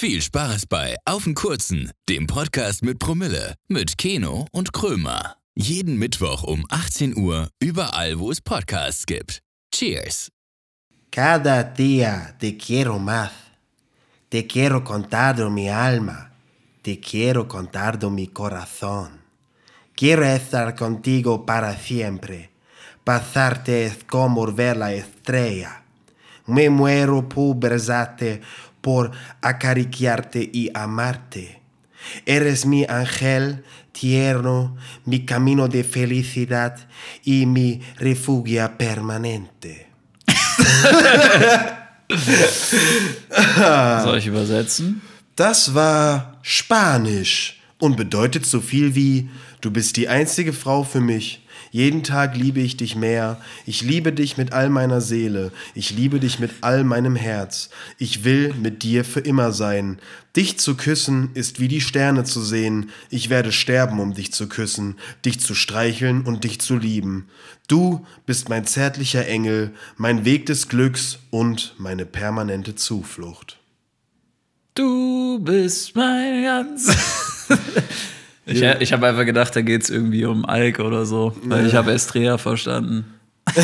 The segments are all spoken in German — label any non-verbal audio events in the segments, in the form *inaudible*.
Viel Spaß bei Auf den Kurzen, dem Podcast mit Promille, mit Keno und Krömer. Jeden Mittwoch um 18 Uhr, überall, wo es Podcasts gibt. Cheers! Cada día te quiero más. Te quiero contar de mi alma. Te quiero contar de mi corazón. Quiero estar contigo para siempre. Pasarte es como ver la estrella. Me muero por besarte, por acariciarte y amarte. Eres mi ángel tierno, mi camino de felicidad y mi refugio permanente. *laughs* Soll ich übersetzen? Das war Spanisch und bedeutet so viel wie Du bist die einzige Frau für mich. Jeden Tag liebe ich dich mehr. Ich liebe dich mit all meiner Seele. Ich liebe dich mit all meinem Herz. Ich will mit dir für immer sein. Dich zu küssen ist wie die Sterne zu sehen. Ich werde sterben, um dich zu küssen, dich zu streicheln und dich zu lieben. Du bist mein zärtlicher Engel, mein Weg des Glücks und meine permanente Zuflucht. Du bist mein ganz. *laughs* ich ich habe einfach gedacht, da geht es irgendwie um Alk oder so. Weil ich habe Estrella verstanden. *laughs*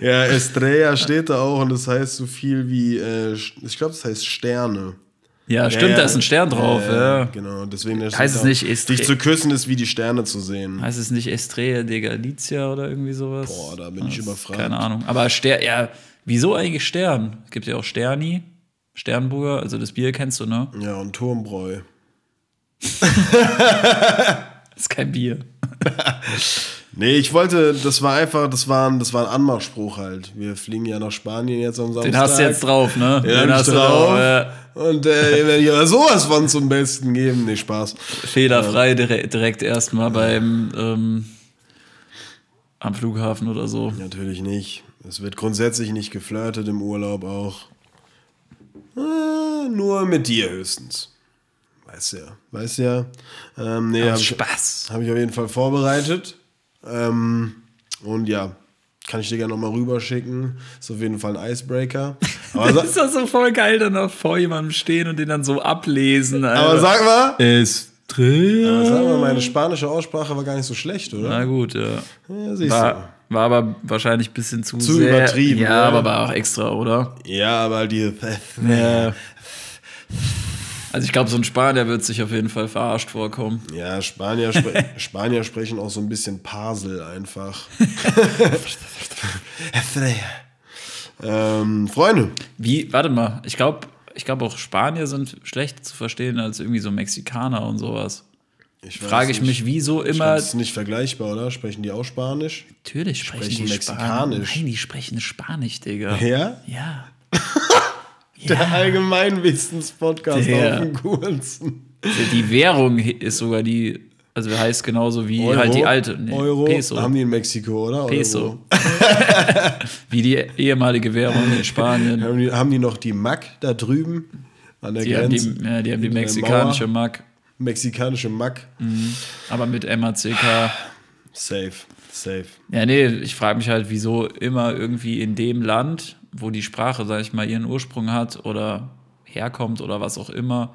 Ja, Estrella steht da auch und das heißt so viel wie, äh, ich glaube, das heißt Sterne. Ja, stimmt, da ist ein Stern drauf. Ja, Genau, deswegen Heißt es nicht Estre- Dich zu küssen ist wie die Sterne zu sehen. Heißt es nicht Estrella de Galicia oder irgendwie sowas? Boah, da bin ich Das- überfragt. Keine Ahnung. Aber Stern, ja, wieso eigentlich Stern? Es gibt ja auch Sterni, Sternburger, also das Bier kennst du, ne? Ja, und Turmbräu. Das *laughs* ist kein Bier. Nee, ich wollte, das war einfach, das war ein, das war ein Anmachspruch halt. Wir fliegen ja nach Spanien jetzt am Samstag. Den hast du jetzt drauf, ne? Ja, Den hab hast du drauf. ja. Und äh, wenn ich aber sowas von zum Besten geben, nee, Spaß. Fehlerfrei direkt, direkt erstmal beim ähm, am Flughafen oder so. Natürlich nicht. Es wird grundsätzlich nicht geflirtet im Urlaub auch. Äh, nur mit dir höchstens. Weißt ja, weißt ja. Ähm, nee, hab Spaß. Habe ich auf jeden Fall vorbereitet. Ähm, und ja, kann ich dir gerne nochmal rüberschicken. Ist auf jeden Fall ein Icebreaker. *laughs* Aber, sa ist das so voll geil, dann auch vor jemandem stehen und den dann so ablesen. aber sag mal, Estrella. sag mal, meine spanische Aussprache war gar nicht so schlecht, oder? Na gut, ja. Ja, siehst War, war aber wahrscheinlich ein bisschen zu, Zu sehr, übertrieben, Ja, ja. aber war auch extra, oder? du. Ja, aber die. Ja. Also ich glaube, so ein Spanier wird sich auf jeden Fall verarscht vorkommen. Ja, Spanier, spre *laughs* Spanier sprechen auch so ein bisschen Parsel einfach. *laughs* ähm, Freunde, Wie, warte mal, ich glaube, ich glaube auch Spanier sind schlechter zu verstehen als irgendwie so Mexikaner und sowas. ich Frage ich mich, wieso immer. glaub, das ist nicht vergleichbar, oder? Sprechen die auch Spanisch? Natürlich sprechen, sprechen die Mexikanisch. Spanisch. Nein, die sprechen Spanisch, Digga. Ja? Ja. *laughs* Der Allgemeinwissens-Podcast auf dem kurzen. Die Währung ist sogar die, also heißt genauso wie halt die alte. nee, Euro Peso. haben die in Mexiko, oder? Peso. Euro. *laughs* wie die ehemalige Währung in Spanien. Haben die, haben die noch die Mac da drüben an der Die haben Grenze? die, ja, die, haben die mexikanische. Mark, Mexikanische Mac. aber mit MACK. Safe, safe. Ja, nee, ich frage mich halt, wieso immer irgendwie in dem Land, wo die Sprache, sag ich mal, ihren Ursprung hat oder herkommt oder was auch immer,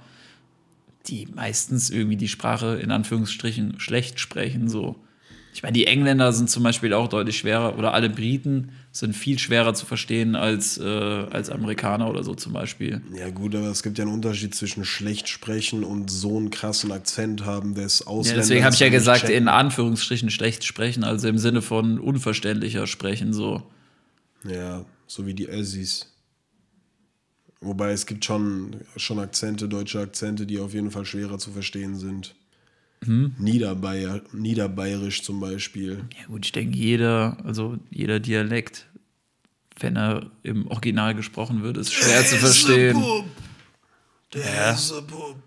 die meistens irgendwie die Sprache in Anführungsstrichen schlecht sprechen. So. Ich meine, die Engländer sind zum Beispiel auch deutlich schwerer oder alle Briten sind viel schwerer zu verstehen als, äh, als Amerikaner oder so zum Beispiel. Ja gut, aber es gibt ja einen Unterschied zwischen schlecht sprechen und so einen krassen Akzent haben des Ja, Ausländers. deswegen habe ich ja gesagt, checken. in Anführungsstrichen schlecht sprechen, also im Sinne von unverständlicher sprechen so. Ja, so wie die Össis. Wobei es gibt schon, schon Akzente, deutsche Akzente, die auf jeden Fall schwerer zu verstehen sind. Hm? Niederbayer, Niederbayerisch zum Beispiel. Ja gut, ich denke, jeder, also jeder Dialekt, wenn er im Original gesprochen wird, ist schwer zu verstehen. Der Bub.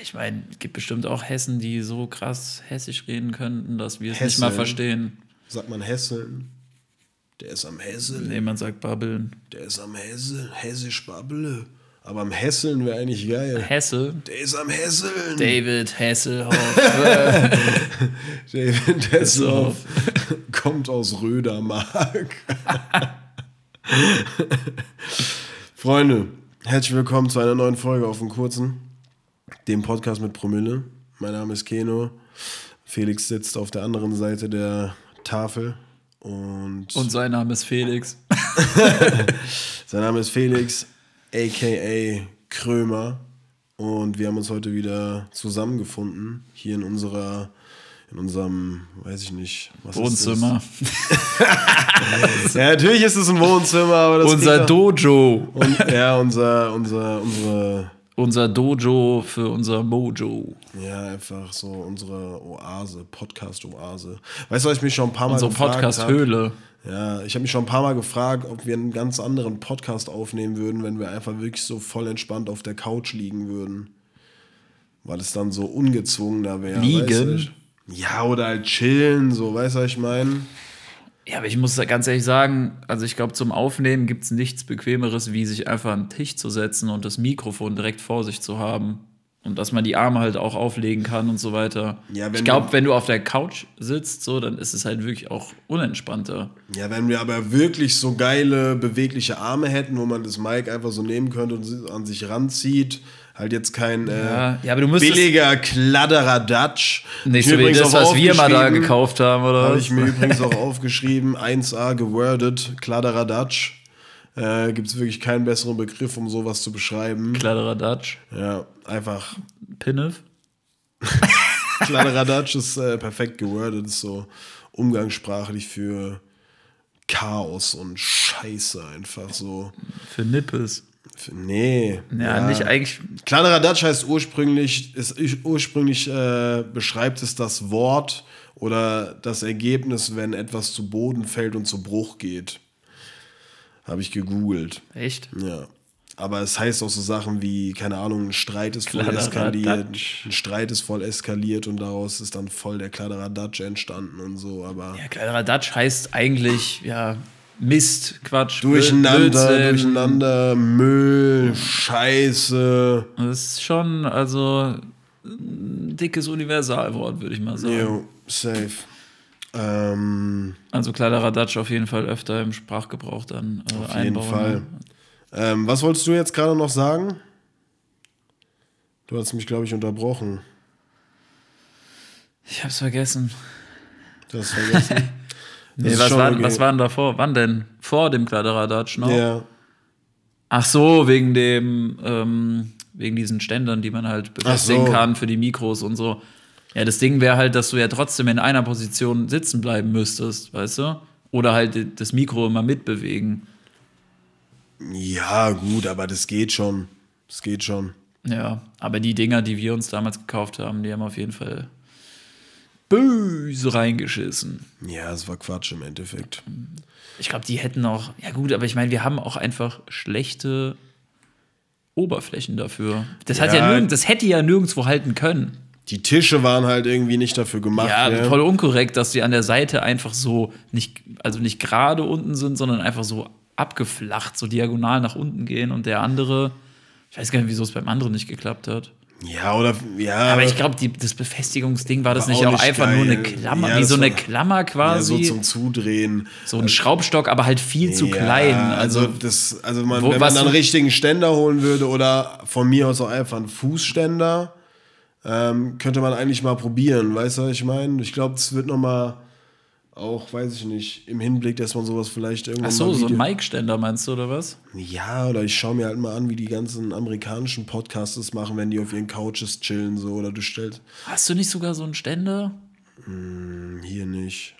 Ich meine, es gibt bestimmt auch Hessen, die so krass hessisch reden könnten, dass wir es nicht mal verstehen. Sagt man Hesseln? Der ist am Hesseln. Nee, man sagt babbeln. Der ist am Hesseln. Hessisch Babble. Aber am Hesseln wäre eigentlich geil. Hesse, Der ist am Hesseln. David Hasselhoff. *laughs* David Hasselhoff kommt aus Rödermark. *laughs* Freunde, Herzlich willkommen zu einer neuen Folge auf dem Kurzen, dem Podcast mit Promille. Mein Name ist Keno. Felix sitzt auf der anderen Seite der Tafel und, Und sein Name ist Felix. *laughs* sein Name ist Felix, aka Krömer. Und wir haben uns heute wieder zusammengefunden, hier in unserer, in unserem, weiß ich nicht, was Wohnzimmer. ist das? *laughs* Ja, natürlich ist es ein Wohnzimmer, aber das Unser klingt doch- Dojo. und, Ja, unser, unser, unsere Unser Dojo für unser Mojo. Ja, einfach so unsere Oase, Podcast-Oase. Weißt du, was ich mich schon ein paar Mal Unsere gefragt Podcast-Höhle. hab? Ja, ich habe mich schon ein paar Mal gefragt, ob wir einen ganz anderen Podcast aufnehmen würden, wenn wir einfach wirklich so voll entspannt auf der Couch liegen würden. Weil es dann so ungezwungener wäre. Liegen? Weißt du? Ja, oder halt chillen, so, weißt du, was ich meine? Ja, aber ich muss ganz ehrlich sagen, also ich glaube, zum Aufnehmen gibt es nichts Bequemeres, wie sich einfach an den Tisch zu setzen und das Mikrofon direkt vor sich zu haben. Und dass man die Arme halt auch auflegen kann und so weiter. Ja, ich glaube, wenn du auf der Couch sitzt, so, dann ist es halt wirklich auch unentspannter. Ja, wenn wir aber wirklich so geile, bewegliche Arme hätten, wo man das Mic einfach so nehmen könnte und an sich ranzieht, halt jetzt kein äh, Ja, ja billiger Kladderer-Dutch. nicht Ich so wie das, was wir mal da gekauft haben, oder Habe ich mir übrigens auch aufgeschrieben, 1a gewordet, Kladderer-Dutch. Äh, Gibt es wirklich keinen besseren Begriff, um sowas zu beschreiben. Kleiderer Dutch, Ja, einfach Pinnef. *laughs* Kladderadatsch ist äh, perfekt gewordet, ist so umgangssprachlich für Chaos und Scheiße einfach so. Für Nippes. Nee. Ja, nicht eigentlich. Kladderadatsch heißt ursprünglich, ist ursprünglich äh, beschreibt es das Wort oder das Ergebnis, wenn etwas zu Boden fällt und zu Bruch geht. Habe ich gegoogelt. Echt? Ja. Aber es heißt auch so Sachen wie, keine Ahnung, ein Streit ist voll eskaliert. Ein Streit ist voll eskaliert und daraus ist dann voll der Kladderadatsch entstanden und so. Aber Ja, Dutch heißt eigentlich, ja, Mist, Quatsch. durcheinander, Blödsinn. durcheinander, Müll, Scheiße. Das ist schon, also, ein dickes Universalwort, würde ich mal sagen. Jo, safe. Ähm, Also Kleiderer Dutch auf jeden Fall öfter im Sprachgebrauch dann äh, auf jeden einbauen. Fall. Ähm, was wolltest du jetzt gerade noch sagen? Du hast mich, glaube ich, unterbrochen. Ich hab's vergessen. Du hast vergessen. *laughs* Nee, was, war, was war denn davor? Wann denn? Vor dem Kleiderer Dutch noch? Ja. Ach so, wegen dem, ähm, wegen diesen Ständern, die man halt befestigen so. kann für die Mikros und so. Ja, das Ding wäre halt, dass du ja trotzdem in einer Position sitzen bleiben müsstest, weißt du? Oder halt das Mikro immer mitbewegen. Ja, gut, aber das geht schon. Das geht schon. Ja, aber die Dinger, die wir uns damals gekauft haben, die haben auf jeden Fall böse reingeschissen. Ja, es war Quatsch im Endeffekt. Ich glaube, die hätten auch, ja gut, aber ich meine, wir haben auch einfach schlechte Oberflächen dafür. Das, hat ja Ja. nirgend, das hätte ja nirgendwo halten können. Die Tische waren halt irgendwie nicht dafür gemacht. Ja, ne? voll unkorrekt, dass die an der Seite einfach so nicht, also nicht gerade unten sind, sondern einfach so abgeflacht, so diagonal nach unten gehen und der andere, ich weiß gar nicht, wieso es beim anderen nicht geklappt hat. Ja, oder ja. Aber ich glaube, das Befestigungsding war das War nicht auch nicht einfach nur eine geil. Klammer, Ja, wie so eine war- Klammer ja, quasi. so zum Zudrehen. so ein Schraubstock, aber halt viel zu Ja, klein. Also, das, also man, Wo- wenn man einen richtigen Ständer holen würde oder von mir aus auch einfach einen Fußständer, ähm, könnte man eigentlich mal probieren, weißt du, was ich meine? Ich glaube, es wird noch mal auch, weiß ich nicht, im Hinblick, dass man sowas vielleicht irgendwann ach so, so ein Mic-Ständer meinst du, oder was? Ja, oder ich schaue mir halt mal an, wie die ganzen amerikanischen Podcasts machen, wenn die auf ihren Couches chillen, so, oder du stellst Hast du nicht sogar so einen Ständer? hier nicht.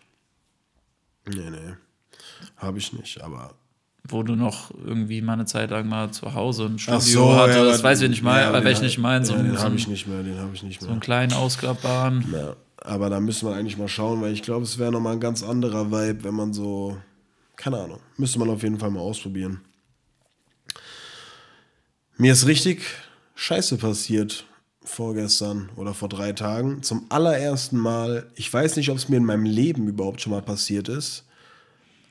Nee, nee. Habe ich nicht, aber. Wo du noch irgendwie mal eine Zeit lang mal zu Hause ein Studio Ach so, hattest, ja, das weiß ich nicht mal, ja, aber welchen ich meine, so, den so, habe ich nicht mehr, den habe ich nicht so mehr. einen kleinen ausklappbaren. Ja, aber da müssen wir eigentlich mal schauen, weil ich glaube, es wäre nochmal ein ganz anderer Vibe, wenn man so, keine Ahnung, müsste man auf jeden Fall mal ausprobieren. Mir ist richtig Scheiße passiert vorgestern oder vor drei Tagen. Zum allerersten Mal, ich weiß nicht, ob es mir in meinem Leben überhaupt schon mal passiert ist,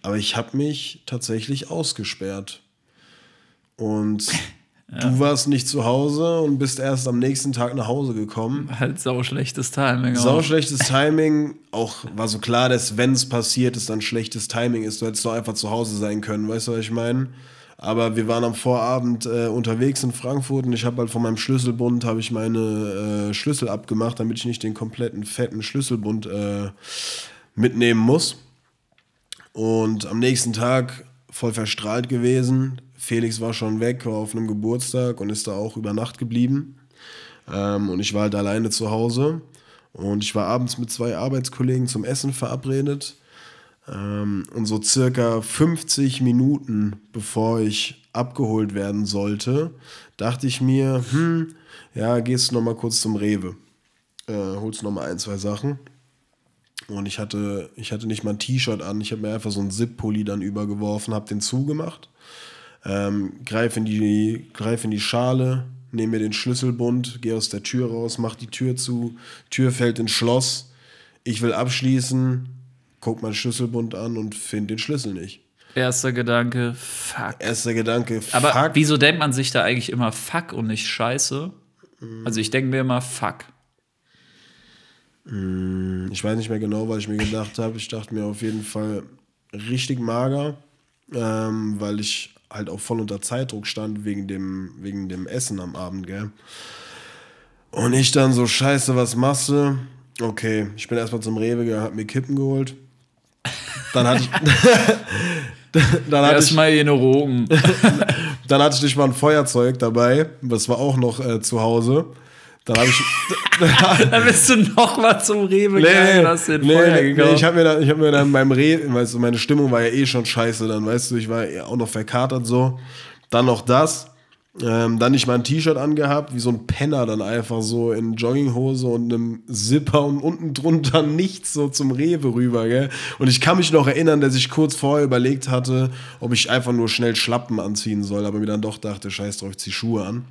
aber ich habe mich tatsächlich ausgesperrt. Und *laughs* du warst nicht zu Hause und bist erst am nächsten Tag nach Hause gekommen. Halt sau schlechtes Timing. Sau auch. schlechtes Timing. Auch war so klar, dass wenn es passiert ist, dann schlechtes Timing ist. Du hättest doch einfach zu Hause sein können. Weißt du, was ich meine? Aber wir waren am Vorabend äh, unterwegs in Frankfurt und ich habe halt von meinem Schlüsselbund habe ich meine äh, Schlüssel abgemacht, damit ich nicht den kompletten fetten Schlüsselbund äh, mitnehmen muss. Und am nächsten Tag voll verstrahlt gewesen. Felix war schon weg, war auf einem Geburtstag und ist da auch über Nacht geblieben. Ähm, und ich war halt alleine zu Hause. Und ich war abends mit zwei Arbeitskollegen zum Essen verabredet. Ähm, und so circa 50 Minuten bevor ich abgeholt werden sollte, dachte ich mir, hm, ja, gehst du noch mal kurz zum Rewe. Äh, holst noch mal ein, zwei Sachen. Und ich hatte, ich hatte nicht mal ein T-Shirt an, ich habe mir einfach so einen Zip-Pulli dann übergeworfen, habe den zugemacht, ähm, greif, in die, greif in die Schale, nehme mir den Schlüsselbund, gehe aus der Tür raus, mach die Tür zu, Tür fällt ins Schloss, ich will abschließen, guck meinen Schlüsselbund an und finde den Schlüssel nicht. Erster Gedanke, fuck. Erster Gedanke, fuck. Aber wieso denkt man sich da eigentlich immer fuck und nicht scheiße? Also ich denke mir immer fuck. Ich weiß nicht mehr genau, was ich mir gedacht habe. Ich dachte mir auf jeden Fall richtig mager, ähm, weil ich halt auch voll unter Zeitdruck stand wegen dem, wegen dem Essen am Abend, gell? Und ich dann so, scheiße, was machst du? Okay, ich bin erstmal zum Rewe gegangen, hab mir Kippen geholt. Dann hatte ich. *laughs* dann hatte ich, Erstmal in Rogen. *laughs* dann hatte ich nicht mal ein Feuerzeug dabei. Das war auch noch äh, zu Hause. Dann habe *laughs* ich. Dann bist du noch mal zum Rewe gegangen nee, hast den nee, Feuer nee, ich habe mir, dann- ich hab mir dann beim Reden, weißt du, meine Stimmung war ja eh schon scheiße, dann weißt du, ich war ja auch noch verkatert so. Dann noch das. Ähm, dann nicht mal ein T-Shirt angehabt, wie so ein Penner dann einfach so in Jogginghose und einem Zipper und unten drunter *laughs* nichts so zum Rewe rüber, gell? Und ich kann mich noch erinnern, dass ich kurz vorher überlegt hatte, ob ich einfach nur schnell Schlappen anziehen soll, aber mir dann doch dachte, scheiß drauf, ich zieh Schuhe an.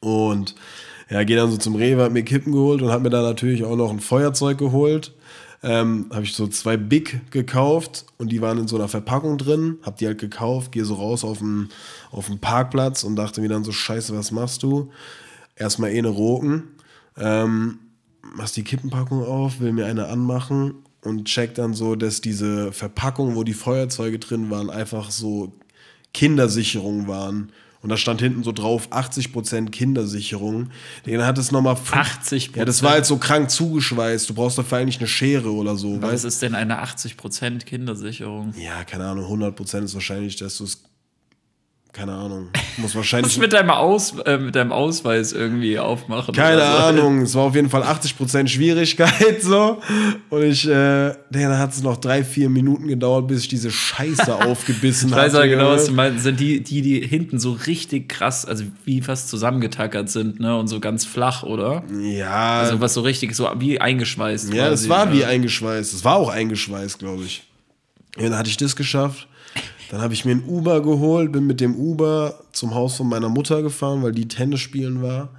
Und ja, gehe dann so zum Rewe, hab mir Kippen geholt und hab mir da natürlich auch noch ein Feuerzeug geholt. Ähm, habe ich so zwei Big gekauft und die waren in so einer Verpackung drin. Hab die halt gekauft, gehe so raus auf den, auf den Parkplatz und dachte mir dann so, scheiße, was machst du? Erstmal eh eine Roken. Ähm, machst die Kippenpackung auf, will mir eine anmachen und check dann so, dass diese Verpackung, wo die Feuerzeuge drin waren, einfach so Kindersicherung waren. Und da stand hinten so drauf 80% Kindersicherung. Den hat es nochmal 80%? Ja, das war halt so krank zugeschweißt. Du brauchst dafür eigentlich eine Schere oder so. Was weißt? ist denn eine 80% Kindersicherung? Ja, keine Ahnung, 100% ist wahrscheinlich, dass du es. Keine Ahnung. Muss *laughs* wahrscheinlich. mit deinem, Aus, äh, mit deinem Ausweis irgendwie aufmachen? Keine oder so? Ahnung, es war auf jeden Fall 80% Schwierigkeit *laughs* so. Und ich, äh, dann hat es noch drei, vier Minuten gedauert, bis ich diese Scheiße *laughs* aufgebissen Ich habe. weiß ja genau, was du meinst. Sind die, die, die hinten so richtig krass, also wie fast zusammengetackert sind, ne? Und so ganz flach, oder? Ja, Also was so richtig so wie eingeschweißt. ja, quasi, war wie ja. eingeschweißt. Das war auch eingeschweißt, glaube ich. Ja, dann hatte ich das geschafft. Dann habe ich mir ein Uber geholt, bin mit dem Uber zum Haus von meiner Mutter gefahren, weil die Tennis spielen war.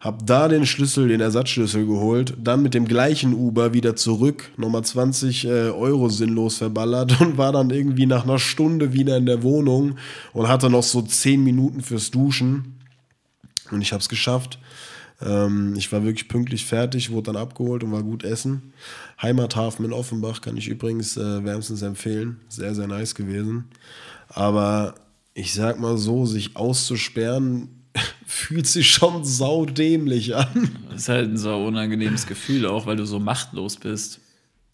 Hab da den Schlüssel, den Ersatzschlüssel geholt, dann mit dem gleichen Uber wieder zurück, nochmal 20 äh, Euro sinnlos verballert *laughs* und war dann irgendwie nach einer Stunde wieder in der Wohnung und hatte noch so 10 Minuten fürs Duschen. Und ich habe es geschafft. Ähm, ich war wirklich pünktlich fertig, wurde dann abgeholt und war gut essen. Heimathafen in Offenbach kann ich übrigens äh, wärmstens empfehlen. Sehr, sehr nice gewesen. Aber ich sag mal so, sich auszusperren, *laughs* fühlt sich schon saudämlich an. Das ist halt ein so unangenehmes Gefühl auch, weil du so machtlos bist.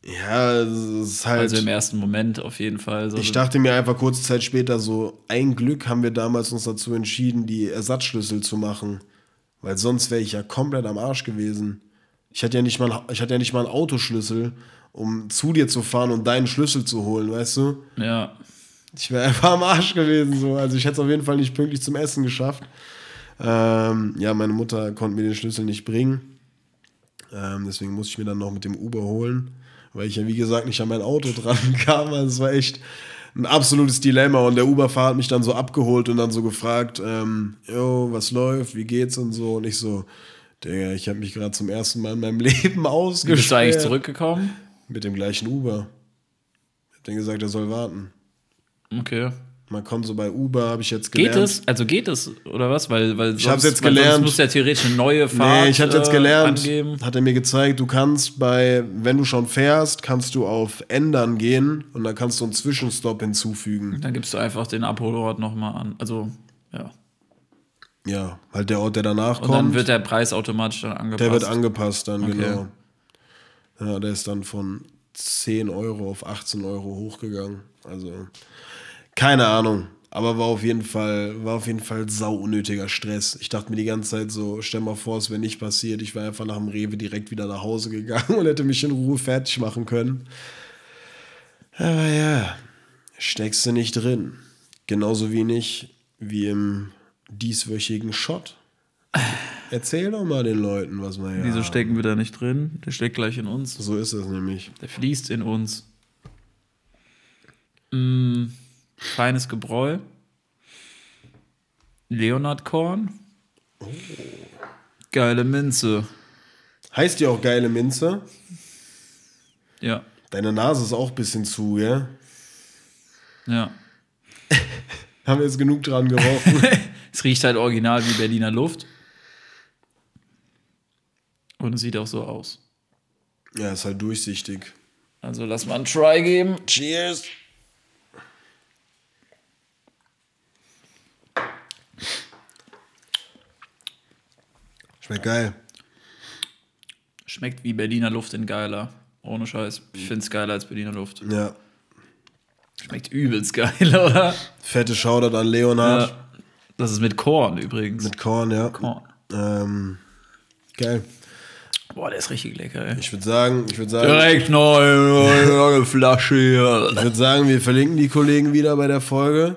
Ja, es ist halt. Also im ersten Moment auf jeden Fall. So Ich dachte mir einfach kurze Zeit später so, ein Glück haben wir damals uns dazu entschieden, die Ersatzschlüssel zu machen. Weil sonst wäre ich ja komplett am Arsch gewesen. Ich hatte ja nicht mal, ich hatte ja nicht mal einen Autoschlüssel, um zu dir zu fahren und deinen Schlüssel zu holen, weißt du? ja. Ich wäre einfach am Arsch gewesen. So. Also ich hätte es auf jeden Fall nicht pünktlich zum Essen geschafft. Ähm, ja, meine Mutter konnte mir den Schlüssel nicht bringen. Ähm, deswegen musste ich mir dann noch mit dem Uber holen, weil ich ja wie gesagt nicht an mein Auto *laughs* dran kam. Also es war echt ein absolutes Dilemma. Und der Uberfahrer hat mich dann so abgeholt und dann so gefragt, ähm, jo, was läuft, wie geht's und so. Und ich so, Digga, ich habe mich gerade zum ersten Mal in meinem *laughs* Leben ausgesperrt. bist du eigentlich zurückgekommen? Mit dem gleichen Uber. Ich hab denen gesagt, er soll warten. Okay. Man kommt so bei Uber, habe ich jetzt Geht gelernt. es? Also geht es, oder was? Weil, weil Ich hab's jetzt gelernt. Sonst muss ja theoretisch eine neue Fahrt Nee, ich habe jetzt äh, gelernt, angeben. hat er mir gezeigt, du kannst bei, wenn du schon fährst, kannst du auf Ändern gehen und dann kannst du einen Zwischenstopp hinzufügen. Dann gibst du einfach den Abholort nochmal an. Also, ja. Ja, halt der Ort, der danach Und kommt, dann wird der Preis automatisch dann angepasst. der wird angepasst dann, Okay. genau. Ja, der ist dann von 10 Euro auf 18 Euro hochgegangen. Also, keine Ahnung. Aber war auf jeden Fall, war auf jeden Fall sau unnötiger Stress. Ich dachte mir die ganze Zeit so, stell mal vor, es wäre nicht passiert. Ich wäre einfach nach dem Rewe direkt wieder nach Hause gegangen *laughs* und hätte mich in Ruhe fertig machen können. Aber ja, steckst du nicht drin. Genauso wenig wie im dieswöchigen Shot. Erzähl doch mal den Leuten, was man ja. Wieso stecken wir da nicht drin? Der steckt gleich in uns. So ist es nämlich. Der fließt in uns. Mm, feines Gebräu. Leonardkorn. Geile Minze. Heißt ja auch geile Minze. Ja, Deine Nase ist auch ein bisschen zu, ja? ja. *laughs* Haben wir jetzt genug dran gerochen. *laughs* Es riecht halt original wie Berliner Luft. Und es sieht auch so aus. ja, ist halt durchsichtig. Also lass mal einen Try geben. Cheers! Schmeckt geil. Schmeckt wie Berliner Luft in geiler. Ohne Scheiß. Ich finde es geiler als Berliner Luft. Ja. Schmeckt übelst geil, *laughs* oder? Fette Shoutout an Leonhard. Ja. Das ist mit Korn übrigens. Mit Korn, ja. Korn. Ähm, geil. Boah, der ist richtig lecker, ey. Ich würde sagen, ich würde sagen, Direkt neue, neue Flasche hier. ich würde sagen, wir verlinken die Kollegen wieder bei der Folge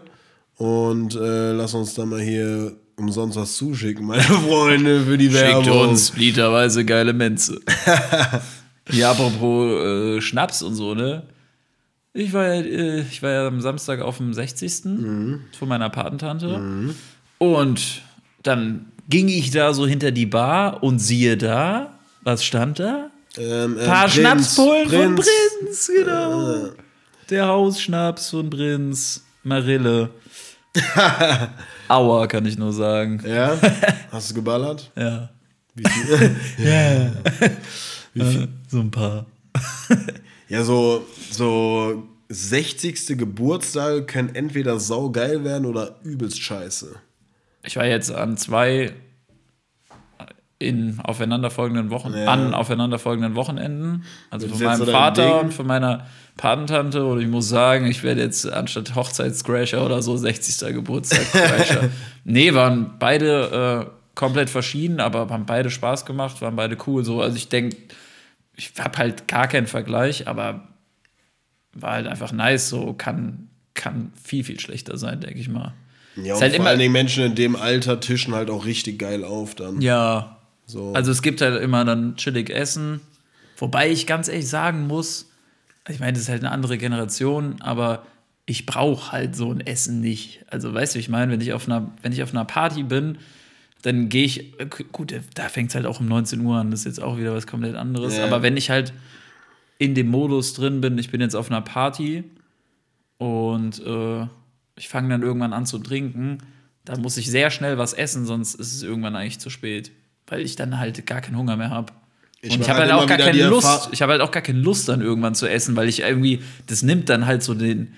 und äh, lass uns dann mal hier umsonst was zuschicken, meine *laughs* Freunde, für die Schickt Werbung. uns literweise geile Menze. *laughs* ja, apropos äh, Schnaps und so, ne? Ich war, ja, äh, ich war ja am Samstag auf dem 60. von meiner Patentante. Und dann ging ich da so hinter die Bar und siehe da, was stand da? Ähm, äh, paar Prinz, Schnapspullen von Prinz. Prinz, genau. Der Hausschnaps von Prinz, Marille. *laughs* Aua, kann ich nur sagen. Ja? *laughs* Hast du geballert? *laughs* Ja. Wie viel? Äh, so ein paar. *laughs* ja, so, so 60. Geburtstage können entweder saugeil werden oder übelst scheiße. Ich war jetzt an zwei in aufeinanderfolgenden Wochen, Ja. an aufeinanderfolgenden Wochenenden. Also von meinem Vater und von meiner Patentante. Und ich muss sagen, ich werde jetzt anstatt Hochzeitscrasher oder so 60. Geburtstag-Crasher. *laughs* nee, waren beide äh, komplett verschieden, aber haben beide Spaß gemacht, waren beide cool. So, also ich denke, ich habe halt gar keinen Vergleich, aber war halt einfach nice. So kann, kann viel, viel schlechter sein, denke ich mal. Ja, Ist und halt vor immer- allen Dingen Menschen in dem Alter tischen halt auch richtig geil auf dann. Ja. So. Also es gibt halt immer dann chillig Essen. Wobei ich ganz ehrlich sagen muss, ich meine, das ist halt eine andere Generation, aber ich brauche halt so ein Essen nicht. Also weißt du, ich meine, wenn ich auf einer, wenn ich auf einer Party bin, dann gehe ich, gut, da fängt es halt auch um 19 Uhr an, das ist jetzt auch wieder was komplett anderes. Ja. Aber wenn ich halt in dem Modus drin bin, ich bin jetzt auf einer Party und äh, ich fange dann irgendwann an zu trinken, dann muss ich sehr schnell was essen, sonst ist es irgendwann eigentlich zu spät, weil ich dann halt gar keinen Hunger mehr habe. Ich Und ich habe halt halt auch gar keine Lust. Erfahr- Ich habe halt auch gar keine Lust, dann irgendwann zu essen, weil ich irgendwie, das nimmt dann halt so den,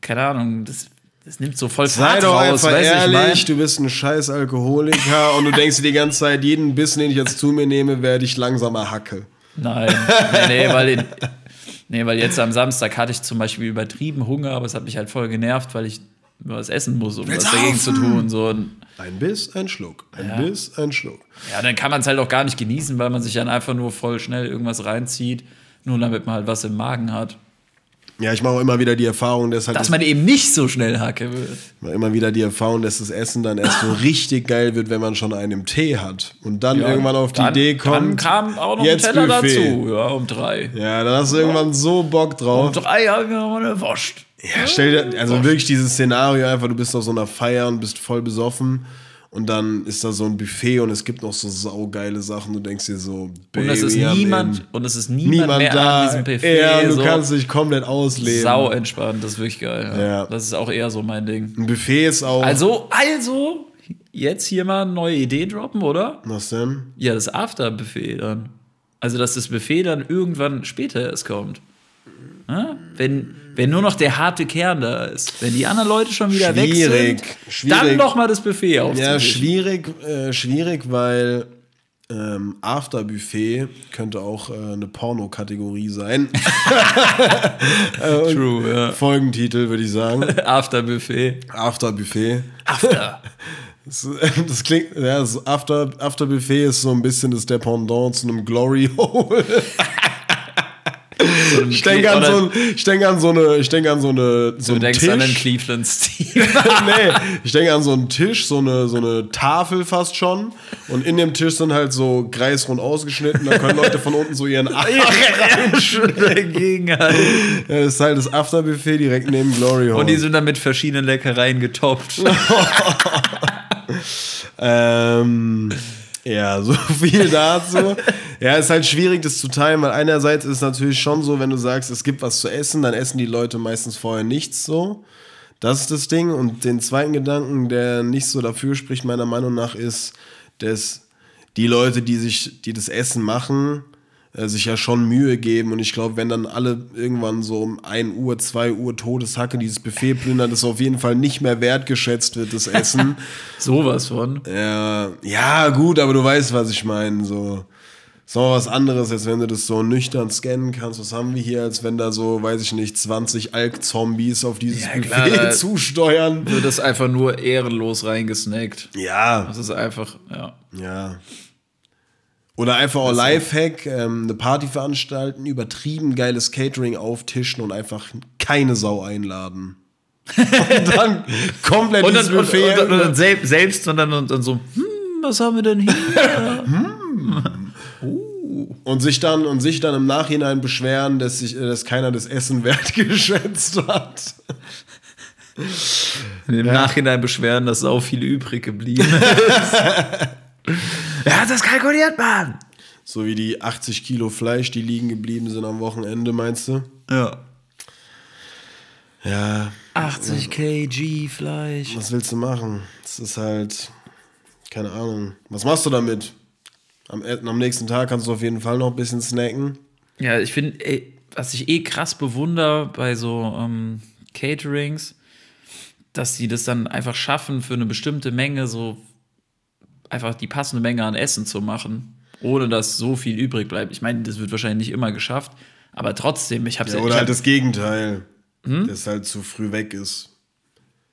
keine Ahnung, das, das nimmt so voll Sei Fahrt doch raus, einfach du, ich ehrlich, mein? du bist ein scheiß Alkoholiker und du denkst dir die ganze Zeit, jeden Bissen, den ich jetzt zu mir nehme, werde ich langsamer hacke. Nein, nee, nee, weil, in, nee, weil jetzt am Samstag hatte ich zum Beispiel übertrieben Hunger, aber es hat mich halt voll genervt, weil ich was essen muss, um Willst was dagegen zu tun. So. Ein Biss, ein Schluck. Ein Ja. Biss, ein Schluck. ja, dann kann man es halt auch gar nicht genießen, weil man sich dann einfach nur voll schnell irgendwas reinzieht, nur damit man halt was im Magen hat. Ja, ich mache auch immer wieder die Erfahrung, dass halt Dass das, man eben nicht so schnell Hacke wird. mache immer wieder die Erfahrung, dass das Essen dann erst so *laughs* richtig geil wird, wenn man schon einen im Tee hat und dann irgendwann auf die dann, Idee kommt. Dann kam auch noch jetzt ein Teller Buffet. dazu, ja, um drei. Ja, dann hast du irgendwann so Bock Um drauf. drei habe ich mir mal eine Wurst. Ja, stell dir, also wirklich dieses Szenario einfach, du bist auf so einer Feier und bist voll besoffen Und dann ist da so ein Buffet und es gibt noch so saugeile Sachen. Du denkst dir so, Und es ist Baby, niemand, und es ist niemand, niemand mehr da. an diesem Buffet. Ja, du so kannst dich komplett ausleben. sau entspannt, das ist wirklich geil. Ja. Ja. Das ist auch eher so mein Ding. Ein Buffet ist auch. Also, also, jetzt hier mal eine neue Idee droppen, oder? Was denn? Ja, das After-Buffet dann. Also, dass das Buffet dann irgendwann später erst kommt. Ja? Wenn, wenn nur noch der harte Kern da ist. Wenn die anderen Leute schon wieder weg Schwierig, sind, schwierig. dann doch mal das Buffet auf. Ja, schwierig, äh, schwierig, weil ähm, After-Buffet könnte auch äh, eine Porno-Kategorie sein. *laughs* True, ja. Folgentitel, würde ich sagen. After-Buffet. *laughs* After-Buffet. After. *laughs* Das, das klingt, ja, das After, After Buffet ist so ein bisschen das Dependant zu einem Glory Hole. Ich denke an, so ich denke an so eine, ich denke an so eine, so Du denkst Tisch. an den Cleveland Steve. *laughs* nee, ich denke an so einen Tisch, so eine, so eine Tafel fast schon. Und in dem Tisch sind halt so kreisrund ausgeschnitten. Da können Leute von unten so ihren *laughs* Arsch dagegen halt. Das ist halt das After Buffet direkt neben Glory Hole. Und die sind dann mit verschiedenen Leckereien getoppt. *laughs* Ähm, ja, so *laughs* viel dazu. Ja, ist halt schwierig, das zu teilen, weil einerseits ist es natürlich schon so, wenn du sagst, es gibt was zu essen, dann essen die Leute meistens vorher nichts so. Das ist das Ding. Und den zweiten Gedanken, der nicht so dafür spricht, meiner Meinung nach, ist, dass die Leute, die sich, die das Essen machen, äh, sich ja schon Mühe geben. Und ich glaube, wenn dann alle irgendwann so um 1 Uhr, 2 Uhr Todeshacke dieses Buffet plündern, das auf jeden Fall nicht mehr wertgeschätzt wird, das Essen. *laughs* Sowas von. Ja, ja, gut, aber du weißt, was ich meine. So. Ist noch was anderes, als wenn du das so nüchtern scannen kannst. Was haben wir hier, als wenn da so, weiß ich nicht, 20 Alk-Zombies auf dieses Ja, Buffet klar, da- *laughs* zusteuern? Wird das einfach nur ehrenlos reingesnackt. Ja, Das ist einfach, ja. ja. Oder einfach auch Lifehack, ähm, eine Party veranstalten, übertrieben geiles Catering auftischen und einfach keine Sau einladen. *laughs* und dann komplett Und dann, dieses und, Buffet. und, und, und selbst, selbst und dann, und so, hm, was haben wir denn hier? *laughs* Und sich dann, und sich dann im Nachhinein beschweren, dass, sich, dass keiner das Essen *laughs* wertgeschätzt hat. Im Nachhinein beschweren, dass sau viel übrig geblieben ist. Wer hat das kalkuliert, Mann? So wie die 80 Kilo Fleisch, die liegen geblieben sind am Wochenende, meinst du? Ja. Ja, 80 kg Fleisch. was willst du machen? Das ist halt, keine Ahnung. Was machst du damit? Am, äh, am nächsten Tag kannst du auf jeden Fall noch ein bisschen snacken. Ja, ich finde, was ich eh krass bewundere bei so ähm, Caterings, dass die das dann einfach schaffen, für eine bestimmte Menge so einfach die passende Menge an Essen zu machen, ohne dass so viel übrig bleibt. Ich meine, das wird wahrscheinlich nicht immer geschafft, aber trotzdem, ich habe Ja, ja, oder halt das Gegenteil. Dass halt zu früh weg ist.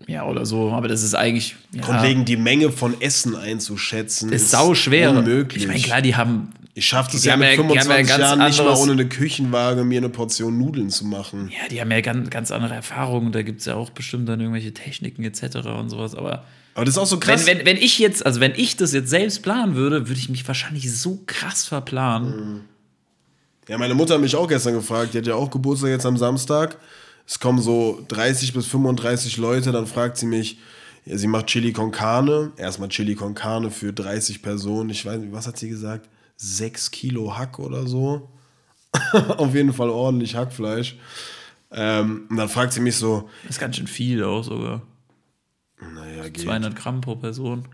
ja oder so, aber das ist eigentlich ja, Grundlegend die Menge von Essen einzuschätzen. ist sau schwer. Unmöglich. Ich meine, klar, die haben Ich schaffe das ja mit ja- die haben ja 25 ganz Jahren nicht mal ohne eine Küchenwaage mir eine Portion Nudeln zu machen. ja, die haben ja ganz, ganz andere Erfahrungen. Da gibt es ja auch bestimmt dann irgendwelche Techniken etc. und sowas. Aber Aber das ist auch so krass. wenn, wenn, wenn ich jetzt, also wenn ich das jetzt selbst planen würde, würde ich mich wahrscheinlich so krass verplanen. ja, meine Mutter hat mich auch gestern gefragt. Die hat ja auch Geburtstag jetzt am Samstag. Es kommen so 30 bis 35 Leute. Dann fragt sie mich, ja, sie macht Chili con Carne. Erstmal Chili con Carne für 30 Personen. Ich weiß nicht, was hat sie gesagt? 6 Kilo Hack oder so. *laughs* Auf jeden Fall ordentlich Hackfleisch. Ähm, und dann fragt sie mich so, Das ist ganz schön viel auch sogar. Naja, geht. 200 Gramm pro Person,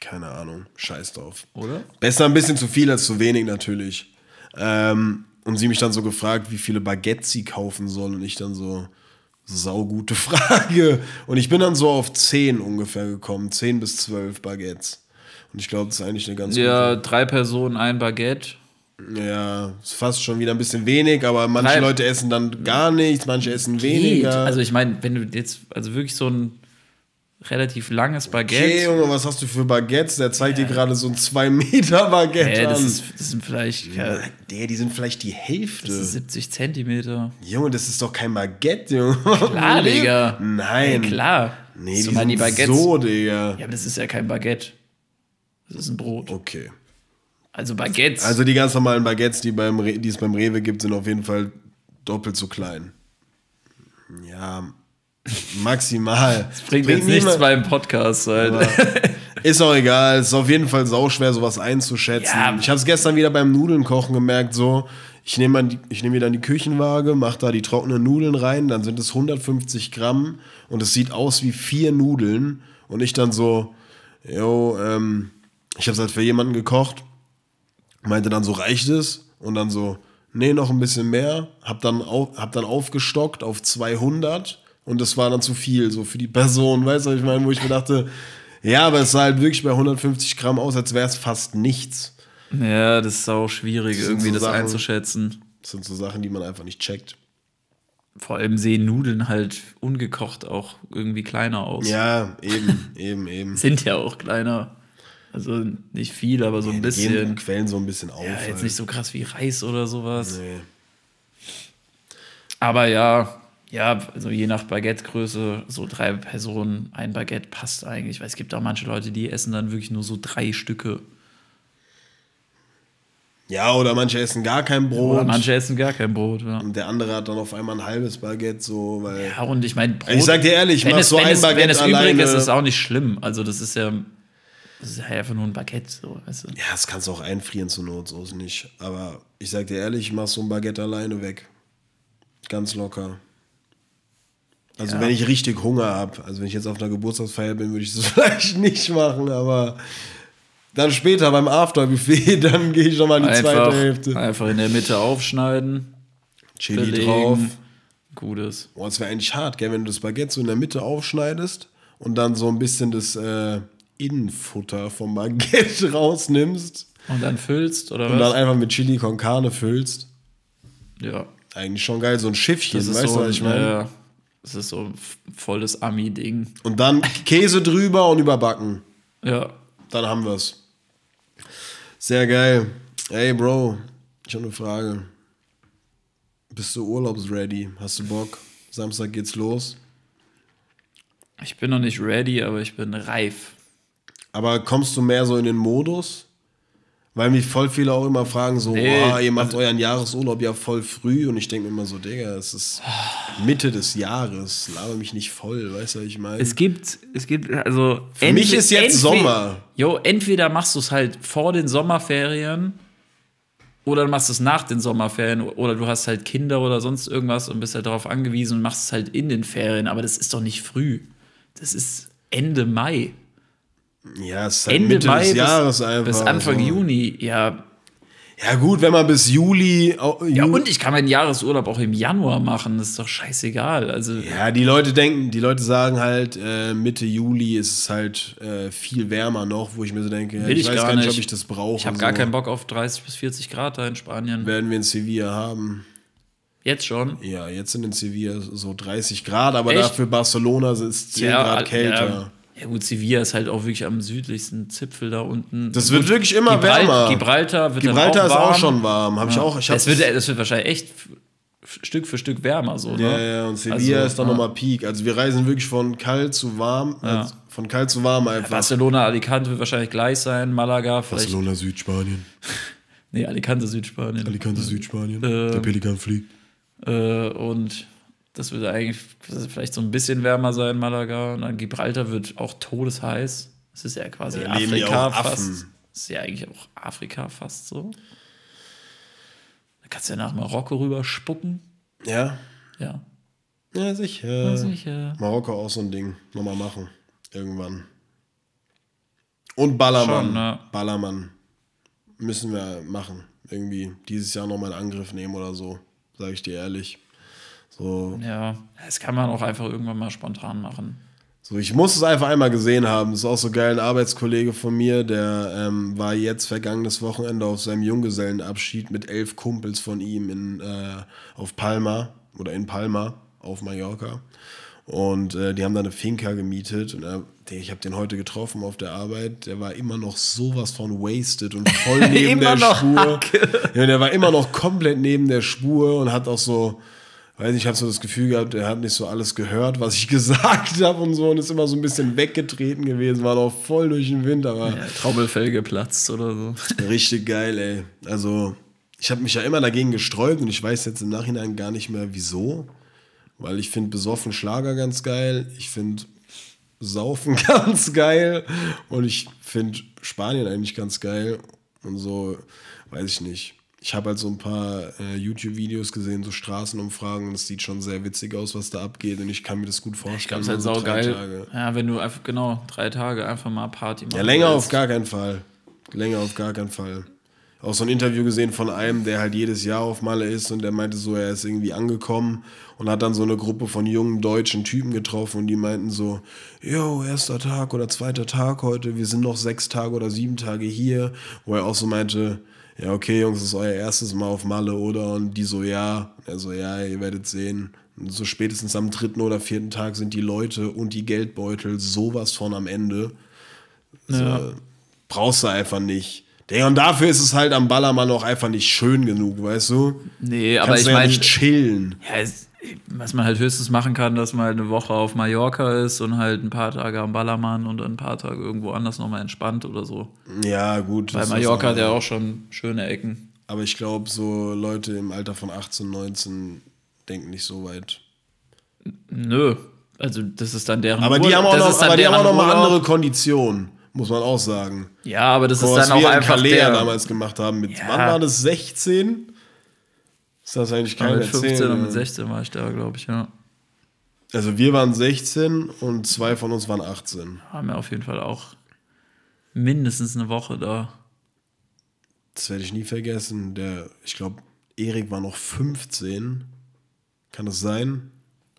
Keine Ahnung, scheiß drauf. oder? Besser ein bisschen zu viel als zu wenig natürlich. Ähm, und sie mich dann so gefragt, wie viele Baguettes sie kaufen soll. Und ich dann so, saugute *laughs* Frage. Und ich bin dann so auf 10 ungefähr gekommen. 10 bis 12 Baguettes. Und ich glaube, das ist eigentlich eine ganz Ja, drei Personen, ein Baguette. Ja, ist fast schon wieder ein bisschen wenig, aber manche Drei- Leute essen dann gar nichts, manche essen Geht. weniger. Also ich meine, wenn du jetzt, also wirklich so ein relativ langes Baguette. okay, Junge, was hast du für Baguettes? Der zeigt dir gerade so ein 2 Meter Baguette Hä, das, an. ist, das sind vielleicht ja, der, die sind vielleicht die Hälfte. das ist 70 Zentimeter. Junge, das ist doch kein Baguette, Junge. *laughs* Klar, Digga. Nein. Ja, klar. Nee, die Zumal sind die Baguettes. so, Digga. Ja, aber das ist ja kein Baguette. Das ist ein Brot. Okay. Also Baguettes. Also die ganz normalen Baguettes, die, beim Re die es beim Rewe gibt, sind auf jeden Fall doppelt so klein. Ja, Maximal. *laughs* Bringt jetzt nichts beim Podcast halt. Ist auch egal, es ist auf jeden Fall sauschwer, sowas einzuschätzen. Ja. Ich habe es gestern wieder beim Nudeln kochen gemerkt, so, ich nehme nehme mir dann die Küchenwaage, mache da die trockenen Nudeln rein, dann sind es 150 Gramm und es sieht aus wie vier Nudeln und ich dann so, yo, ähm, ich habe es halt für jemanden gekocht, meinte dann so, reicht es? Und dann so, nee, noch ein bisschen mehr, hab dann, auf, hab dann aufgestockt auf 200 und das war dann zu viel, so für die Person, weißt du, was ich meine, wo ich mir dachte, ja, aber es sah halt wirklich bei 150 Gramm aus, als wäre es fast nichts. Ja, das ist auch schwierig, sind irgendwie so das Sachen- einzuschätzen. Das sind so Sachen, die man einfach nicht checkt. Vor allem sehen Nudeln halt ungekocht auch irgendwie kleiner aus. Ja, eben, *laughs* eben, eben. Sind ja auch kleiner. Also nicht viel, aber so ein Gehen bisschen. Quellen so ein bisschen auf. Ja, jetzt halt. nicht so krass wie Reis oder sowas. Nee. Aber ja, ja, also je nach Baguettegröße, so drei Personen, ein Baguette passt eigentlich. Weil es gibt auch manche Leute, die essen dann wirklich nur so drei Stücke. Ja, oder manche essen gar kein Brot. Oder manche essen gar kein Brot. Ja, Und der andere hat dann auf einmal ein halbes Baguette, so, weil. ja und ich meine, Brot. Ich sag dir ehrlich, wenn mach es, so wenn ein es, Baguette wenn es übrig alleine- ist, ist es auch nicht schlimm. Also das ist ja, das ist ja einfach nur ein Baguette. So, weißt du? Ja, das kannst du auch einfrieren zur Not, so ist nicht. Aber ich sag dir ehrlich, ich mach so ein Baguette alleine weg. Ganz locker. Also Ja. wenn ich richtig Hunger habe, also wenn ich jetzt auf einer Geburtstagsfeier bin, würde ich das *laughs* vielleicht nicht machen, aber dann später beim Afterbuffet, *laughs* dann gehe ich nochmal in die Einfach, zweite Hälfte. einfach in der Mitte aufschneiden, Chili belegen, drauf. Gutes. Boah, das wäre eigentlich hart, gell, wenn du das Baguette so in der Mitte aufschneidest und dann so ein bisschen das äh, Innenfutter vom Baguette *laughs* rausnimmst Und dann füllst oder und dann was? einfach mit Chili con Carne füllst. Ja. Eigentlich schon geil, so ein Schiffchen, Das ist weißt so, du, was ich meine? ja, das ist so ein volles Ami-Ding. Und dann Käse drüber und überbacken. Ja. Dann haben wir's. Sehr geil. Ey, Bro, ich habe eine Frage. Bist du urlaubsready? Hast du Bock? Samstag geht's los. Ich bin noch nicht ready, aber ich bin reif. Aber kommst du mehr so in den Modus? Weil mich voll viele auch immer fragen, so, Nee, oh, ihr macht also- euren Jahresurlaub ja voll früh. Und ich denke mir immer so, Digga, es ist Mitte des Jahres. Laber mich nicht voll, weißt du, was ich meine? Es gibt, es gibt, also. Für mich ist jetzt Sommer. Jo, entweder machst du es halt vor den Sommerferien oder du machst es nach den Sommerferien oder du hast halt Kinder oder sonst irgendwas und bist halt darauf angewiesen und machst es halt in den Ferien. Aber das ist doch nicht früh. Das ist Ende Mai. Ja, es ist halt Ende Mitte Mai des bis, Jahres einfach. bis Anfang so. Juni. Ja, Ja, gut, wenn man bis Juli. au- ja, Ju- und ich kann meinen Jahresurlaub auch im Januar machen. Das ist doch scheißegal. Also, Ja, die Leute denken, die Leute sagen halt, äh, Mitte Juli ist es halt äh, viel wärmer noch, wo ich mir so denke, ja, ich, ich weiß gar nicht, ob ich das brauche. ich habe so. gar keinen Bock auf 30 bis 40 Grad da in Spanien. Werden wir in Sevilla haben. Jetzt schon. Ja, jetzt sind in Sevilla so 30 Grad, aber Echt? dafür Barcelona ist es 10 Grad kälter. Ja, ja gut, Sevilla ist halt auch wirklich am südlichsten Zipfel da unten. Das wird Gut, wirklich immer wärmer. Gibraltar wird Gibraltar dann ist auch warm. auch schon warm. Hab ich auch, ich das, hab's- wird, das wird wahrscheinlich echt Stück für Stück wärmer so, ne? Ja, ja, und Sevilla Also, ist dann ja. nochmal Peak. Also wir reisen wirklich von kalt zu warm, also von kalt zu warm einfach. Barcelona, Alicante wird wahrscheinlich gleich sein, Malaga vielleicht. Barcelona, Südspanien. *laughs* Nee, Alicante, Südspanien. Alicante, Südspanien. Ähm, Der Pelikan fliegt. Äh, und das wird eigentlich vielleicht so ein bisschen wärmer sein, Malaga. Und dann Gibraltar wird auch todesheiß. Das ist ja quasi ja Afrika fast. Das ist ja eigentlich auch Afrika fast so. Da kannst du ja nach Marokko rüber spucken. Ja? Ja. Ja, sicher. Sicher. Marokko auch so ein Ding. Nochmal machen. Irgendwann. Und Ballermann. Schon, ne? Ballermann. Müssen wir machen. Irgendwie dieses Jahr nochmal in Angriff nehmen oder so. Sag ich dir ehrlich. So, Ja. Das kann man auch einfach irgendwann mal spontan machen. so, ich muss es einfach einmal gesehen haben. Das ist auch so geil. Ein Arbeitskollege von mir, der ähm, war jetzt vergangenes Wochenende auf seinem Junggesellenabschied mit elf Kumpels von ihm in, äh, auf Palma oder in Palma auf Mallorca. Und äh, die haben da eine Finca gemietet. Und er, der, ich habe den heute getroffen auf der Arbeit. Der war immer noch sowas von wasted und voll *laughs* neben der Spur. Ja, der war immer noch komplett neben der Spur und hat auch so, weiß nicht, ich habe so das Gefühl gehabt, er hat nicht so alles gehört, was ich *laughs* gesagt habe und so und ist immer so ein bisschen weggetreten gewesen, war noch voll durch den Wind, aber Ja, Trommelfell geplatzt oder so. *laughs* richtig geil, ey. Also, ich habe mich ja immer dagegen gesträubt und ich weiß jetzt im Nachhinein gar nicht mehr wieso. weil ich finde besoffen Schlager ganz geil. Ich finde Saufen *laughs* ganz geil. Und ich finde Spanien eigentlich ganz geil. Und so, weiß ich nicht. Ich habe halt so ein paar äh, YouTube-Videos gesehen, so Straßenumfragen. Das sieht schon sehr witzig aus, was da abgeht. Und ich kann mir das gut vorstellen. Ich glaube, es ist halt so drei saugeil. Tage. Ja, wenn du einfach, genau, drei Tage einfach mal Party machen Ja, länger willst. auf gar keinen Fall. Länger auf gar keinen Fall. Auch so ein Interview gesehen von einem, der halt jedes Jahr auf Malle ist und der meinte so, er ist irgendwie angekommen und hat dann so eine Gruppe von jungen deutschen Typen getroffen und die meinten so, yo, erster Tag oder zweiter Tag heute, wir sind noch sechs Tage oder sieben Tage hier, wo er auch so meinte, ja, okay, Jungs, das ist euer erstes Mal auf Malle, oder? Und die so, ja. Und er so, ja, ihr werdet sehen. Und so spätestens am dritten oder vierten Tag sind die Leute und die Geldbeutel sowas von am Ende. Ja. Brauchst du einfach nicht. Digga, und dafür ist es halt am Ballermann auch einfach nicht schön genug, weißt du? Nee, aber Kannst ich ja meine, nicht chillen. ja, es, was man halt höchstens machen kann, dass man halt eine Woche auf Mallorca ist und halt ein paar Tage am Ballermann und ein paar Tage irgendwo anders nochmal entspannt oder so. Ja, gut. Weil Mallorca hat ja auch schon schöne Ecken. Aber ich glaube, so Leute im Alter von 18, 19 denken nicht so weit. Nö. Also, das ist dann deren Aber die Urlaub- haben auch das noch, ist dann aber die haben auch deren noch mal Urlaub. andere Konditionen, muss man auch sagen. Ja, aber das Guck ist dann auch einfach Calais der. damals gemacht haben. Mit, Ja. Wann war das? 16? Ist das eigentlich kein mit 15 Erzählen, und mit ja. 16 war ich da, glaube ich, ja. Also wir waren 16 und zwei von uns waren 18. Haben wir auf jeden Fall auch mindestens eine Woche da. Das werde ich nie vergessen. Der, ich glaube, Erik war noch 15. Kann das sein?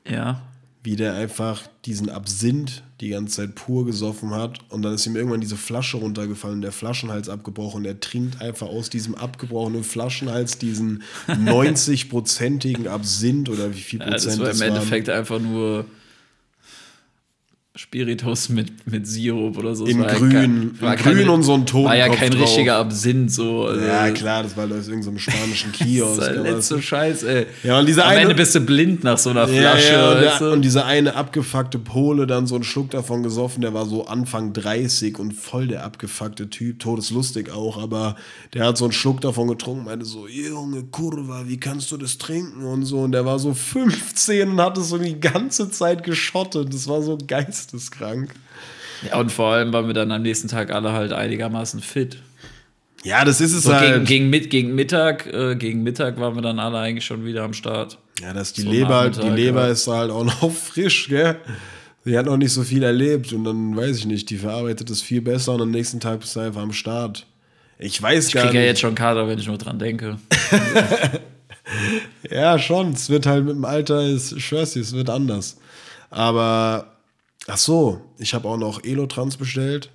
Ja. Wie der einfach diesen Absinth die ganze Zeit pur gesoffen hat und dann ist ihm irgendwann diese Flasche runtergefallen, der Flaschenhals abgebrochen. Er trinkt einfach aus diesem abgebrochenen Flaschenhals diesen *laughs* 90-prozentigen Absinth oder wie viel ja Prozent das war im waren. Endeffekt einfach nur Spiritus mit, mit Sirup oder so. In war ja grün, kein- in grün und so ein War ja Totenkopf kein drauf. richtiger Absinth, so. Also, Ja, klar, das war aus irgendeinem spanischen *laughs* Kiosk. Das ist halt aber- letzte Scheiß, ey. Ja, und dieser Am eine- Ende bist du blind nach so einer Ja, Flasche. ja, und, weißt der, du? und dieser eine abgefuckte Pole dann so einen Schluck davon gesoffen, der war so Anfang 30 und voll der abgefuckte Typ, todeslustig auch, aber der hat so einen Schluck davon getrunken, meinte so, Junge Kurva, wie kannst du das trinken und so und der war so 15 und hat es so die ganze Zeit geschottet, das war so geisteskrank. ja, und vor allem waren wir dann am nächsten Tag alle halt einigermaßen fit. Ja, das ist es So halt. gegen, gegen, mit, gegen Mittag, äh, gegen Mittag waren wir dann alle eigentlich schon wieder am Start. ja, dass die so Leber, halt- die Leber ja. ist halt auch noch *laughs* frisch, gell? Die hat noch nicht so viel erlebt und dann weiß ich nicht, die verarbeitet es viel besser und am nächsten Tag bist du einfach am Start. Ich weiß Ich gar kriege nicht. ja jetzt schon Kater, wenn ich nur dran denke. *laughs* Ja, schon. Es wird halt mit dem Alter, ist, ich schwör's dir, es wird anders. Aber, ach so, ich habe auch noch Elotrans bestellt.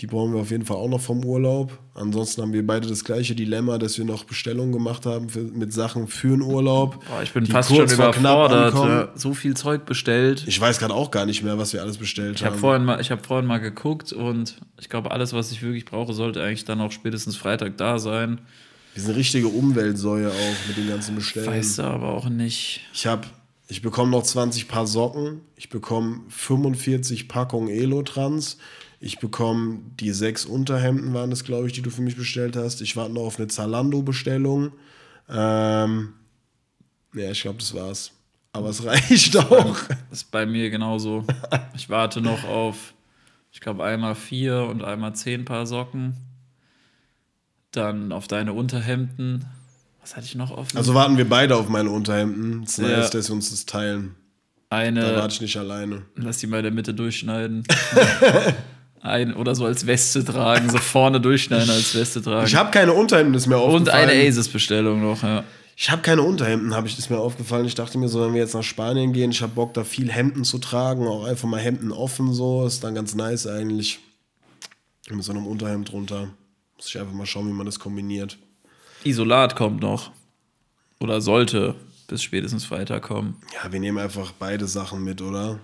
Die brauchen wir auf jeden Fall auch noch vom Urlaub. Ansonsten haben wir beide das gleiche Dilemma, dass wir noch Bestellungen gemacht haben für, mit Sachen für den Urlaub. Boah, ich bin fast schon überfordert. ja. So viel Zeug bestellt. Ich weiß gerade auch gar nicht mehr, was wir alles bestellt Ich habe haben. vorhin, mal- ich hab vorhin mal geguckt und ich glaube, alles, was ich wirklich brauche, sollte eigentlich dann auch spätestens Freitag da sein. wir sind richtige Umweltsäue auch mit den ganzen Bestellen. Weißt du aber auch nicht. Ich habe, ich bekomme noch 20 Paar Socken. Ich bekomme 45 Packungen Elotrans. Ich bekomme die sechs Unterhemden, waren es, glaube ich, die du für mich bestellt hast. Ich warte noch auf eine Zalando-Bestellung. Ähm, ja, ich glaube, das war's. Aber es *laughs* reicht auch. Das ist bei mir genauso. Ich warte noch auf, ich glaube, einmal vier und einmal zehn Paar Socken. Dann auf deine Unterhemden. Was hatte ich noch offen? Also warten wir beide auf meine Unterhemden. Es ist Ja. nice, dass wir uns das teilen. Da eine, warte ich nicht alleine. lass die mal in der Mitte durchschneiden. *laughs* Ein, oder so als Weste tragen, so vorne durchschneiden als Weste tragen. Ich habe keine Unterhemden, ist mir aufgefallen. und eine Aces-Bestellung noch, ja. Ich habe keine Unterhemden, habe ich ist mir aufgefallen. Ich dachte mir so, wenn wir jetzt nach Spanien gehen, ich habe Bock, da viel Hemden zu tragen, auch einfach mal Hemden offen so, ist dann ganz nice eigentlich. Mit so einem Unterhemd drunter. Muss ich einfach mal schauen, wie man das kombiniert. Isolat kommt noch. Oder sollte bis spätestens Freitag kommen. Ja, wir nehmen einfach beide Sachen mit, oder?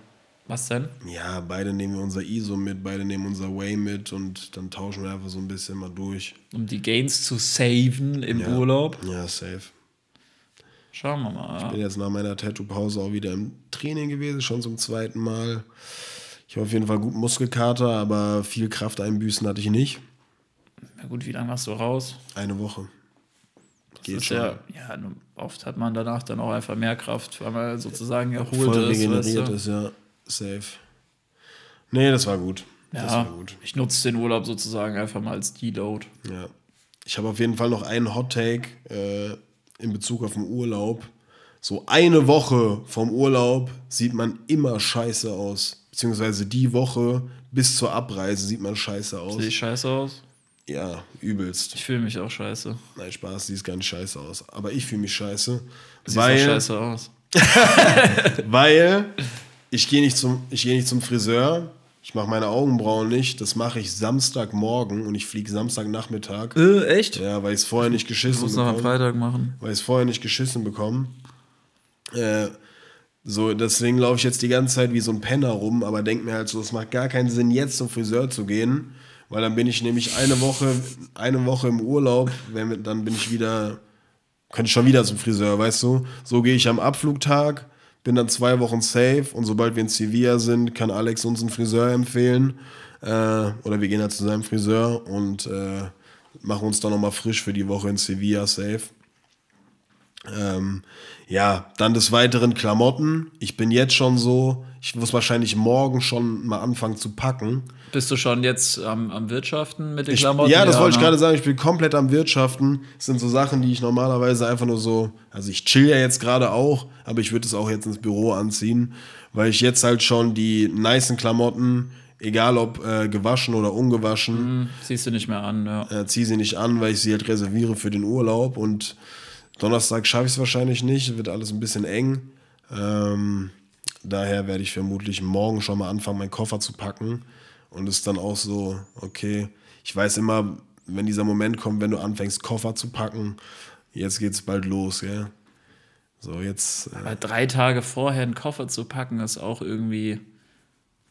Was denn? Ja, beide nehmen wir unser ISO mit, beide nehmen unser Way mit und dann tauschen wir einfach so ein bisschen mal durch. Um die Gains zu saven im Ja. Urlaub. Ja, safe. Schauen wir mal. Bin jetzt nach meiner Tattoo-Pause auch wieder im Training gewesen, schon zum zweiten Mal. Ich habe auf jeden Fall gut Muskelkater, aber viel Kraft einbüßen hatte ich nicht. Na gut, wie lange warst du raus? Eine Woche. Das Geht ist schon. ja, ja, oft hat man danach dann auch einfach mehr Kraft, weil man sozusagen erholt Voll ist. regeneriert weißt du? ist, ja. Safe. Nee, das war gut. Das Ja, war gut. ich nutze den Urlaub sozusagen einfach mal als Deload. Ja. Ich habe auf jeden Fall noch einen Hot Take äh, in Bezug auf den Urlaub. So eine Woche vom Urlaub sieht man immer scheiße aus. Beziehungsweise die Woche bis zur Abreise sieht man scheiße aus. Ich scheiße aus? Ja, übelst. Ich fühle mich auch scheiße. Nein, Spaß, sieht gar nicht scheiße aus. Aber ich fühle mich scheiße. Sieht Weil, scheiße aus. *laughs* weil ich gehe nicht, zum- ich geh nicht zum Friseur. Ich mache meine Augenbrauen nicht. Das mache ich Samstagmorgen und ich fliege Samstagnachmittag. Äh, echt? Ja, weil ich es vorher nicht Ich geschissen muss noch am bekomme. Freitag machen. weil ich es vorher nicht geschissen bekommen. Äh, so, deswegen laufe ich jetzt die ganze Zeit wie so ein Penner rum, aber denke mir halt so, es macht gar keinen Sinn, jetzt zum Friseur zu gehen, weil dann bin ich nämlich eine Woche, eine Woche im Urlaub, wenn dann bin ich wieder, könnte ich schon wieder zum Friseur, weißt du? So gehe ich am Abflugtag, bin dann zwei Wochen safe und sobald wir in Sevilla sind, kann Alex uns einen Friseur empfehlen. Äh, oder wir gehen halt zu seinem Friseur und äh, machen uns dann nochmal frisch für die Woche in Sevilla safe. Ähm, ja, dann des Weiteren Klamotten. Ich bin jetzt schon so, ich muss wahrscheinlich morgen schon mal anfangen zu packen. Bist du schon jetzt am, am Wirtschaften mit den Ich, Klamotten? ja, das wollte ich ne? gerade sagen. Ich bin komplett am Wirtschaften. Das sind so Sachen, die ich normalerweise einfach nur so. Also, ich chill ja jetzt gerade auch, aber ich würde es auch jetzt ins Büro anziehen, weil ich jetzt halt schon die nicen Klamotten, egal ob äh, gewaschen oder ungewaschen, Hm, Siehst du nicht mehr an, ja. äh, ziehe sie nicht an, weil ich sie halt reserviere für den Urlaub. Und Donnerstag schaffe ich es wahrscheinlich nicht, wird alles ein bisschen eng. Ähm, daher werde ich vermutlich morgen schon mal anfangen, meinen Koffer zu packen. Und es ist dann auch so, okay, ich weiß immer, wenn dieser Moment kommt, wenn du anfängst, Koffer zu packen, jetzt geht's bald los, gell? So, jetzt. Äh, Weil drei Tage vorher einen Koffer zu packen, ist auch irgendwie.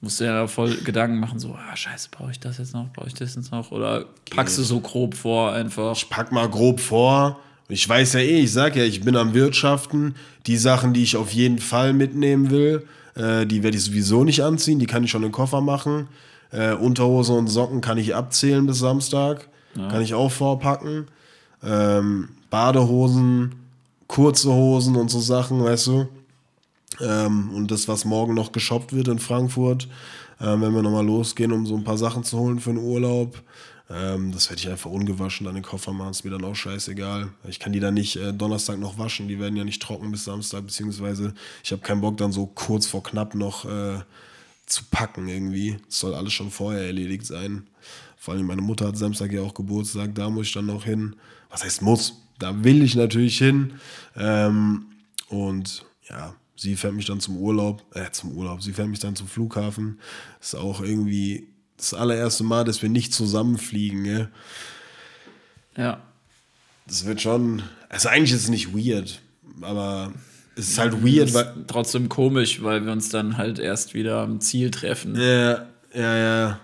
Musst du ja voll Gedanken machen, so, ah, scheiße, brauche ich das jetzt noch, brauche ich das jetzt noch? Oder packst du so grob vor einfach? ich pack mal grob vor. Ich weiß ja eh, ich sag ja, ich bin am Wirtschaften. Die Sachen, die ich auf jeden Fall mitnehmen will, äh, die werde ich sowieso nicht anziehen. Die kann ich schon in den Koffer machen. Äh, Unterhose und Socken kann ich abzählen bis Samstag. Kann ich auch vorpacken. Ähm, Badehosen, kurze Hosen und so Sachen, weißt du. Ähm, und das, was morgen noch geshoppt wird in Frankfurt, ähm, wenn wir nochmal losgehen, um so ein paar Sachen zu holen für den Urlaub. Ähm, das werde ich einfach ungewaschen dann in den Koffer machen, ist mir dann auch scheißegal. Ich kann die dann nicht äh, Donnerstag noch waschen, die werden ja nicht trocken bis Samstag, beziehungsweise ich habe keinen Bock dann so kurz vor knapp noch äh, zu packen irgendwie. Es soll alles schon vorher erledigt sein. Vor allem meine Mutter hat Samstag ja auch Geburtstag, da muss ich dann noch hin. Was heißt muss? Da will ich natürlich hin. Ähm, und ja, sie fährt mich dann zum Urlaub, äh, zum Urlaub, sie fährt mich dann zum Flughafen. Ist auch irgendwie das allererste Mal, dass wir nicht zusammenfliegen, gell? Ja. Das wird schon, also eigentlich ist es nicht weird, aber es ist halt weird, weil, Trotzdem komisch, weil wir uns dann halt erst wieder am Ziel treffen. Ja, ja, ja.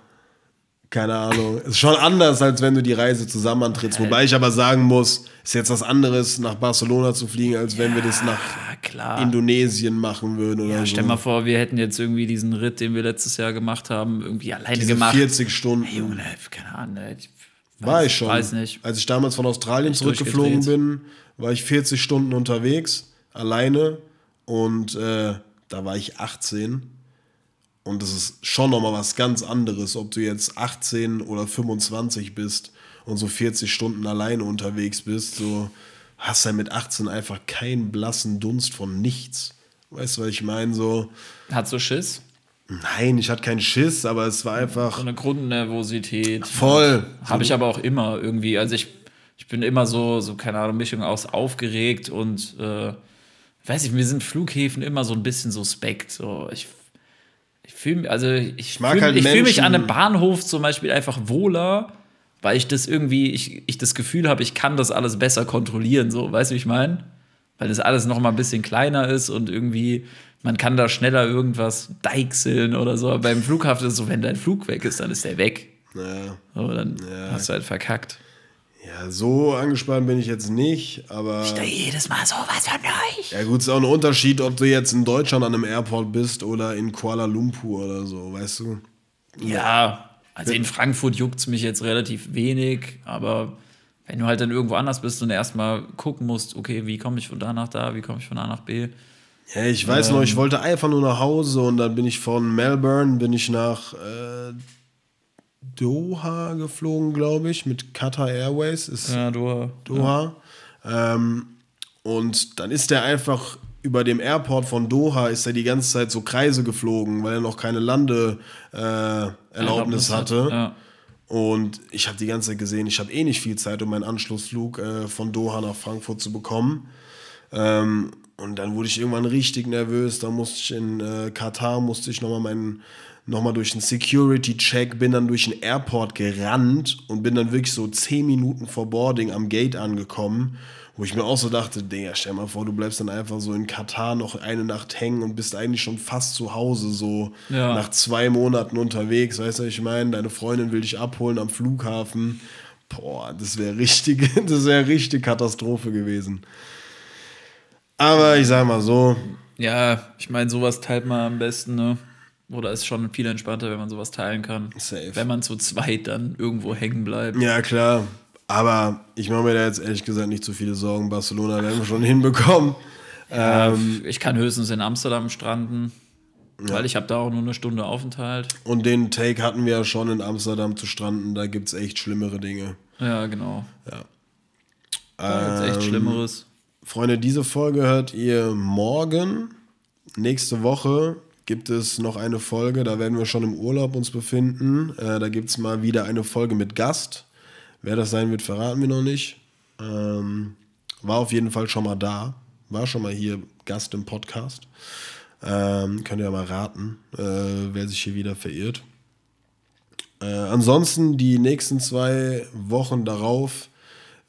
Keine Ahnung. Ist schon anders, als wenn du die Reise zusammen antrittst. Wobei ich aber sagen muss, ist jetzt was anderes, nach Barcelona zu fliegen, als wenn wir das nach klar. Indonesien machen würden oder ja, so. stell mal vor, wir hätten jetzt irgendwie diesen Ritt, den wir letztes Jahr gemacht haben, irgendwie alleine Diese gemacht. 40 Stunden. Hey, Junge, keine Ahnung. Ich war weiß- ich schon. Weiß nicht. Als ich damals von Australien zurückgeflogen bin, war ich 40 Stunden unterwegs, alleine. Und äh, da war ich 18. Und das ist schon nochmal was ganz anderes, ob du jetzt 18 oder 25 bist und so 40 Stunden alleine unterwegs bist. So hast du ja mit 18 einfach keinen blassen Dunst von nichts. Weißt du, was ich meine? So, Hat so Schiss? nein, ich hatte keinen Schiss, aber es war einfach So eine Grundnervosität. voll. Habe ich aber auch immer irgendwie. Also ich, ich bin immer so, so, keine Ahnung, Mischung aus aufgeregt und äh, weiß ich, mir sind Flughäfen immer so ein bisschen suspekt. So, ich ich fühle also ich, mag fühl, halt ich fühle mich an einem Bahnhof zum Beispiel einfach wohler, weil ich das irgendwie, ich, ich das Gefühl habe, ich kann das alles besser kontrollieren. So, weißt du, wie ich meine? Weil das alles noch mal ein bisschen kleiner ist und irgendwie man kann da schneller irgendwas deichseln oder so. Beim Flughafen ist es so, wenn dein Flug weg ist, dann ist der weg. Ja. So, dann hast du halt verkackt. Ja, so angespannt bin ich jetzt nicht, aber. Jedes Mal sowas von euch. Ja, gut, ist auch ein Unterschied, ob du jetzt in Deutschland an einem Airport bist oder in Kuala Lumpur oder so, weißt du? Ja, also in Frankfurt juckt es mich jetzt relativ wenig, aber Wenn du halt dann irgendwo anders bist und erstmal gucken musst, okay, wie komme ich von da nach da, wie komme ich von A nach B. Ja, ich weiß noch, Ähm. ich wollte einfach nur nach Hause und dann bin ich von Melbourne, bin ich nach äh, Doha geflogen, glaube ich, mit Qatar Airways. Ist Ja, du. Doha. Ähm, und dann ist der einfach über dem Airport von Doha ist er die ganze Zeit so Kreise geflogen, weil er noch keine Landeerlaubnis äh, hatte. Ja. Und ich habe die ganze Zeit gesehen, ich habe eh nicht viel Zeit, um meinen Anschlussflug äh, von Doha nach Frankfurt zu bekommen. Ähm, und dann wurde ich irgendwann richtig nervös. Da musste ich in äh, Katar, musste ich nochmal meinen nochmal durch einen Security-Check, bin dann durch den Airport gerannt und bin dann wirklich so zehn Minuten vor Boarding am Gate angekommen, wo ich mir auch so dachte, Digga, stell mal vor, du bleibst dann einfach so in Katar noch eine Nacht hängen und bist eigentlich schon fast zu Hause, so Ja. nach zwei Monaten unterwegs, weißt du, was ich meine? Deine Freundin will dich abholen am Flughafen. Boah, das wäre richtig, *laughs* das wäre richtig Katastrophe gewesen. Aber ich sag mal so, Ja, ich meine, sowas teilt man am besten, ne? Oder ist schon viel entspannter, wenn man sowas teilen kann. Safe. Wenn man zu zweit dann irgendwo hängen bleibt. ja klar. Aber ich mache mir da jetzt ehrlich gesagt nicht so viele Sorgen. Barcelona werden wir schon *laughs* hinbekommen. Ähm, ich kann höchstens in Amsterdam stranden, weil ich habe da auch nur eine Stunde Aufenthalt. Und den Take hatten wir ja schon in Amsterdam zu stranden. Da gibt es echt schlimmere Dinge. Ja, genau. Da gibt's echt Ähm, Schlimmeres. Freunde, diese Folge hört ihr morgen. Nächste Woche gibt es noch eine Folge, da werden wir schon im Urlaub uns befinden. Äh, da gibt es mal wieder eine Folge mit Gast. Wer das sein wird, verraten wir noch nicht. Ähm, war auf jeden Fall schon mal da. War schon mal hier Gast im Podcast. Ähm, könnt ihr ja mal raten, äh, wer sich hier wieder verirrt. Äh, ansonsten die nächsten zwei Wochen darauf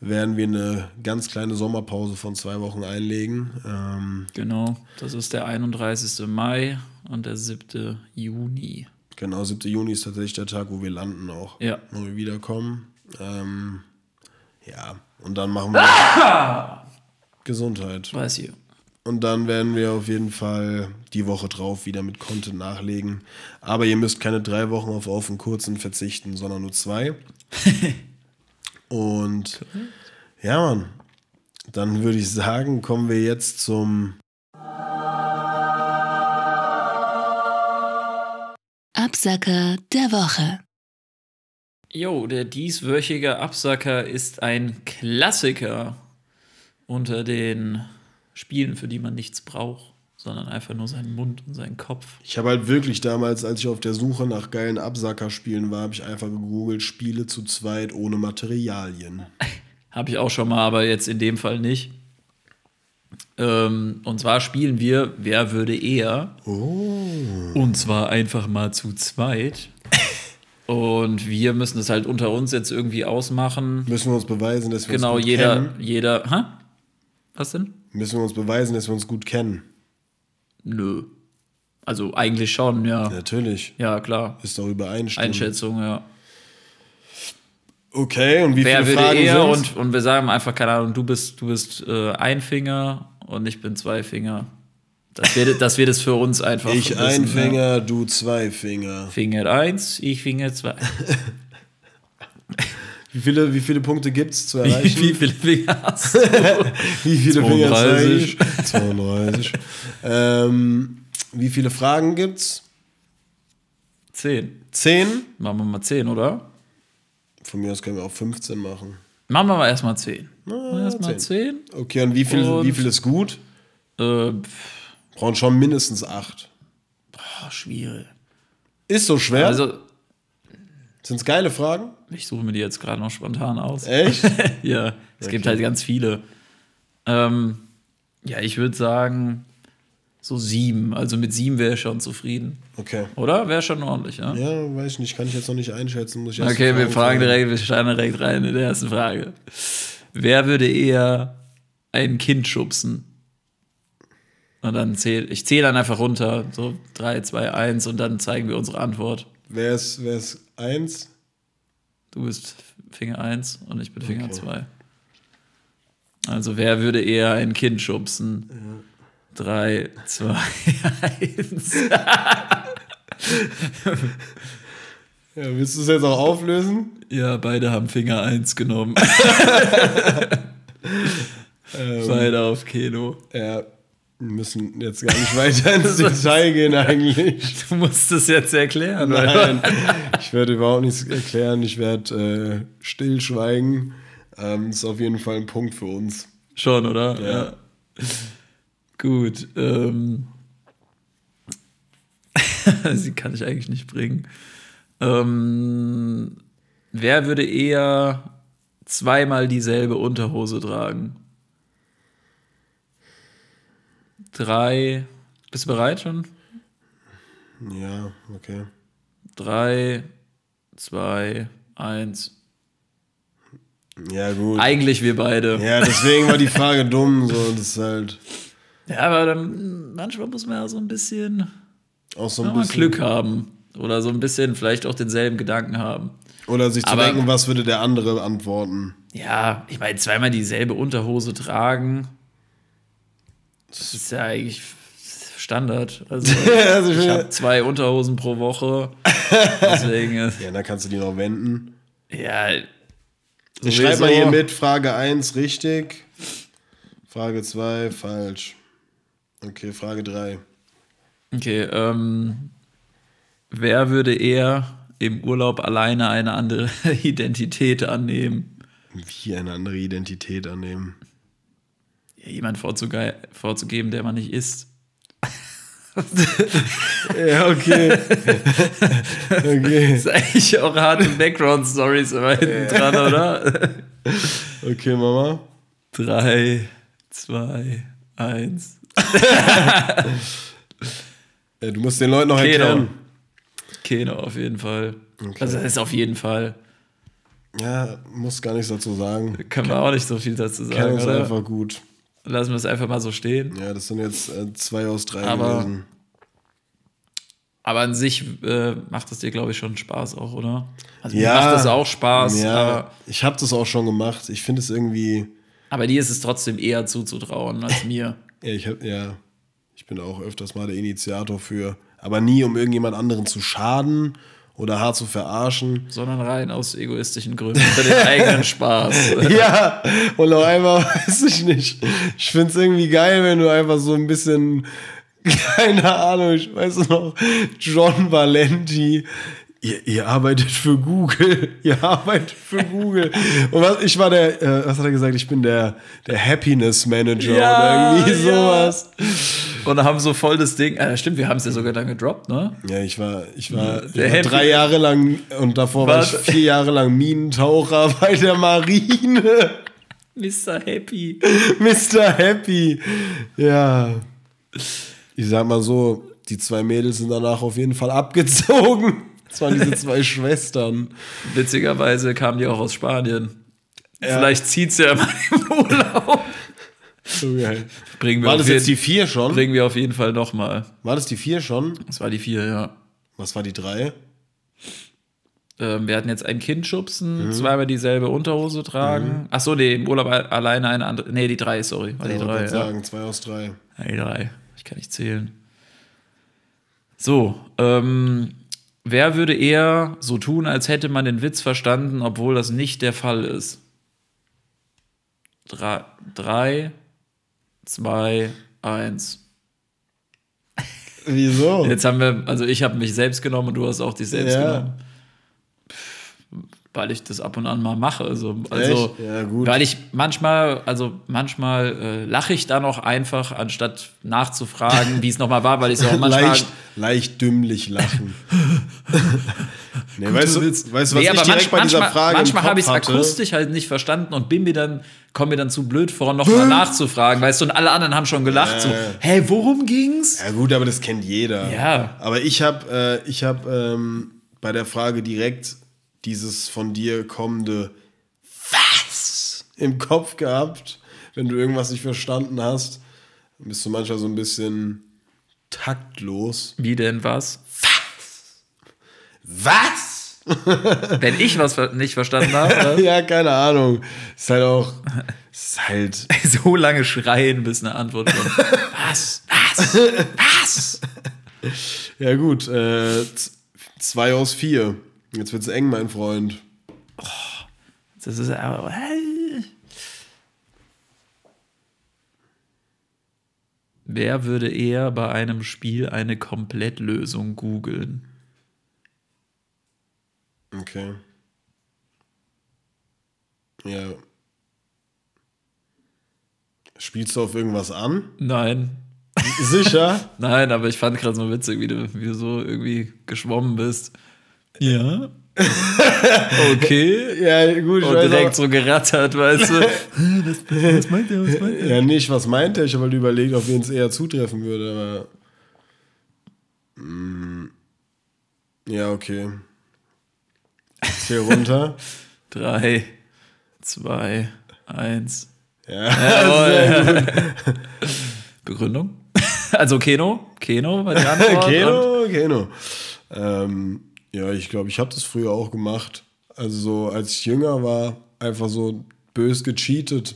werden wir eine ganz kleine Sommerpause von zwei Wochen einlegen. Ähm, Genau. Das ist der 31. Mai und der 7. Juni. genau, 7. Juni ist tatsächlich der Tag, wo wir landen auch. Ja. Wo wir wiederkommen. Ähm, ja, und dann machen wir *coughs* Gesundheit. Weiß ich. Und dann werden wir auf jeden Fall die Woche drauf wieder mit Content nachlegen. Aber ihr müsst keine drei Wochen auf auf und kurzen verzichten, sondern nur zwei. *laughs* und ja, Mann. Dann würde ich sagen, kommen wir jetzt zum Absacker der Woche. Jo, der dieswöchige Absacker ist ein Klassiker unter den Spielen, für die man nichts braucht, sondern einfach nur seinen Mund und seinen Kopf. Ich habe halt wirklich damals, als ich auf der Suche nach geilen Absacker-Spielen war, habe ich einfach gegoogelt, Spiele zu zweit ohne Materialien. *laughs* Habe ich auch schon mal, aber jetzt in dem Fall nicht. Ähm, und zwar spielen wir Wer würde eher? Und zwar einfach mal zu zweit. Und wir müssen es halt unter uns jetzt irgendwie ausmachen. Müssen wir uns beweisen, dass wir Genau, uns gut jeder, kennen? jeder. Hä? Was denn? Müssen wir uns beweisen, dass wir uns gut kennen? Nö. Also eigentlich schon, ja. Natürlich. Ja, klar. Ist doch Übereinstimmung. Einschätzung, ja. Okay, und wie Wer viele würde Fragen eher sind's? und, und wir sagen einfach, keine Ahnung, du bist, du bist äh, ein Finger und ich bin zwei Finger. Das wird, das wird es für uns einfach. Ich wissen, ein ja. Finger, du zwei Finger. Finger eins, ich Finger zwei. *laughs* Wie viele, wie viele Punkte gibt es zu Wie, *laughs* erreichen? wie viele Finger hast du? *laughs* Wie viele Finger 32. zeige ich? 32. ähm, wie viele Fragen gibt's? Zehn. Zehn? Machen wir mal zehn, oder? Von mir aus können wir auch 15 machen. Machen wir mal erstmal zehn. Na, Erstmal zehn. Okay, und wie viel, Und- wie viel ist gut? Äh, Brauchen schon mindestens acht. boah, schwierig. Ist so schwer? Also, Sind es geile Fragen? ich suche mir die jetzt gerade noch spontan aus. Echt? *laughs* ja, es gibt Okay. halt ganz viele. Ähm, ja, ich würde sagen, so sieben. Also mit sieben wäre ich schon zufrieden. Okay. Oder? Wäre schon ordentlich, ja? Ja, weiß ich nicht, kann ich jetzt noch nicht einschätzen. Muss ich Okay, wir fragen direkt, wir starten direkt rein in der ersten Frage. Wer würde eher ein Kind schubsen? Und dann zähl, ich zähle dann einfach runter, so 3, 2, 1 und dann zeigen wir unsere Antwort. Wer ist, wer ist eins? Du bist Finger 1 und ich bin Finger 2. Also wer würde eher ein Kind schubsen? 3, 2, 1. Ja, willst du es jetzt auch auflösen? Ja, beide haben Finger 1 genommen. *laughs* Ähm, beide auf Keno. Ja, wir müssen jetzt gar nicht weiter ins *laughs* Detail gehen eigentlich. Du musst es jetzt erklären. Nein, ich werde überhaupt nichts erklären. Ich werde äh, stillschweigen. Ähm, ist auf jeden Fall ein Punkt für uns. Schon, oder? Ja. Gut. Ähm. *laughs* Sie kann ich eigentlich nicht bringen. Ähm, wer würde eher zweimal dieselbe Unterhose tragen? Drei. Bist du bereit schon? Ja, okay. Drei, zwei, eins. Ja, gut. Eigentlich wir beide. Ja, deswegen war die Frage *laughs* dumm. So, das ist halt Ja, aber dann, manchmal muss man ja so ein bisschen auch so ein bisschen. Glück haben. Oder so ein bisschen vielleicht auch denselben Gedanken haben. Oder sich zu Aber- denken, was würde der andere antworten. Ja, ich meine, zweimal dieselbe Unterhose tragen, das ist ja eigentlich Standard. Also, *laughs* Also ich habe zwei Unterhosen pro Woche. *laughs* Deswegen ist, Ja, dann kannst du die noch wenden. ja. Ich schreibe mal hier mit, Frage 1 richtig, Frage 2 falsch. Okay, Frage 3. Okay, ähm, wer würde eher im Urlaub alleine eine andere *laughs* Identität annehmen? Wie eine andere Identität annehmen. Ja, jemand vorzuge vorzugeben, der man nicht ist. *laughs* Ja, okay. *laughs* okay. Das ist eigentlich auch harte Background-Stories immer hinten dran, oder? Okay, Mama. Drei, zwei, eins. Ja, du musst den Leuten noch erklären. Keno auf jeden Fall. Also das ist auf jeden Fall. Ja, muss gar nichts dazu sagen. Können wir auch nicht so viel dazu sagen, uns oder? einfach gut. Lassen wir es einfach mal so stehen. Ja, das sind jetzt äh, zwei aus drei Aber- gewesen. Aber an sich äh, macht es dir, glaube ich, schon Spaß auch, oder? Also mir Ja. macht das auch Spaß, Ja, ich habe das auch schon gemacht. Ich finde es irgendwie. aber dir ist es trotzdem eher zuzutrauen als *laughs* mir. Ja, ich hab, ja, ich bin auch öfters mal der Initiator für. Aber nie, um irgendjemand anderen zu schaden oder hart zu verarschen. sondern rein aus egoistischen Gründen für den *laughs* eigenen Spaß. *laughs* Ja, und auch einfach, *laughs* weiß ich nicht. Ich finde es irgendwie geil, wenn du einfach so ein bisschen, keine Ahnung, ich weiß noch, John Valenti. Ihr, ihr arbeitet für Google. *laughs* Ihr arbeitet für Google. Und was, ich war der, äh, was hat er gesagt? Ich bin der, der Happiness Manager Ja, oder irgendwie ja. sowas. Und haben so voll das Ding. Äh, stimmt, wir haben es ja sogar dann gedroppt, ne? Ja, ich war, ich war, ich war drei Jahre lang und davor war ich vier Jahre lang Minentaucher *laughs* bei der Marine. Mr. Happy. Mr. Happy. Ja. Ich sag mal so, die zwei Mädels sind danach auf jeden Fall abgezogen. Das waren diese zwei *laughs* Schwestern. Witzigerweise kamen die auch aus Spanien. Vielleicht zieht's ja immer im Urlaub. So geil. Bringen wir, War auf, das jetzt die jeden, vier schon? bringen wir auf jeden Fall nochmal. War das die vier schon? Das war die vier, ja. Was war die drei? Ähm, wir hatten jetzt ein Kind Mhm. schubsen, zweimal dieselbe Unterhose tragen. Ach so, nee, im Urlaub alleine eine andere. Nee, die drei, sorry. War die Ich wollte drei. grad Ja. sagen, zwei aus drei. Ja, die drei. Ich kann nicht zählen. So, ähm, wer würde eher so tun, als hätte man den Witz verstanden, obwohl das nicht der Fall ist? Drei, drei zwei, eins. Wieso? Jetzt haben wir, also ich habe mich selbst genommen und du hast auch dich selbst Ja. genommen. Weil ich das ab und an mal mache. Also, also? Ja, gut. weil ich manchmal, also manchmal äh, lache ich dann auch einfach, anstatt nachzufragen, wie es nochmal war, weil ich es auch *laughs* manchmal. leicht, leicht dümmlich lachen. *laughs* nee, weißt, du, weißt was nee, ich direkt manch, bei dieser manchmal, Frage manchmal habe ich es akustisch halt nicht verstanden und bin mir dann, komme mir dann zu blöd vor, nochmal nachzufragen, weißt du, und alle anderen haben schon gelacht, so, Ja. hä, worum ging's? Ja gut, aber das kennt jeder. Ja. Aber ich habe äh, ich hab, ähm, bei der Frage direkt dieses von dir kommende Was im Kopf gehabt, wenn du irgendwas nicht verstanden hast. Dann bist du manchmal so ein bisschen taktlos. Wie denn was? Was? *laughs* Wenn ich was nicht verstanden habe, *laughs* ja, keine Ahnung. Ist halt auch. Ist halt. *laughs* so lange schreien, bis eine Antwort kommt. Was? Was? Was? Ja, gut. Äh, zwei aus vier. Jetzt wird's eng, mein Freund. Das ist aber. Wer würde eher bei einem Spiel eine Komplettlösung googeln? Okay. Ja. Spielst du auf irgendwas an? Nein. Sicher? *laughs* Nein, aber ich fand gerade so witzig, wie du, wie du so irgendwie geschwommen bist. Ja. *laughs* okay. ja, gut. Ich Und weiß direkt auch- so gerattert, weißt du. *laughs* was meint der, was meint Ja, nicht, was meinte ich, aber überlegt, auf wen es eher zutreffen würde, aber. Mm, ja, okay. Zähl runter. *laughs* Drei, zwei, eins. Ja, Begründung? Also Keno? Keno war die Antwort. Keno, Keno. Ähm, ja, ich glaube, ich habe das früher auch gemacht. Also so, als ich jünger war, einfach so bös gecheatet.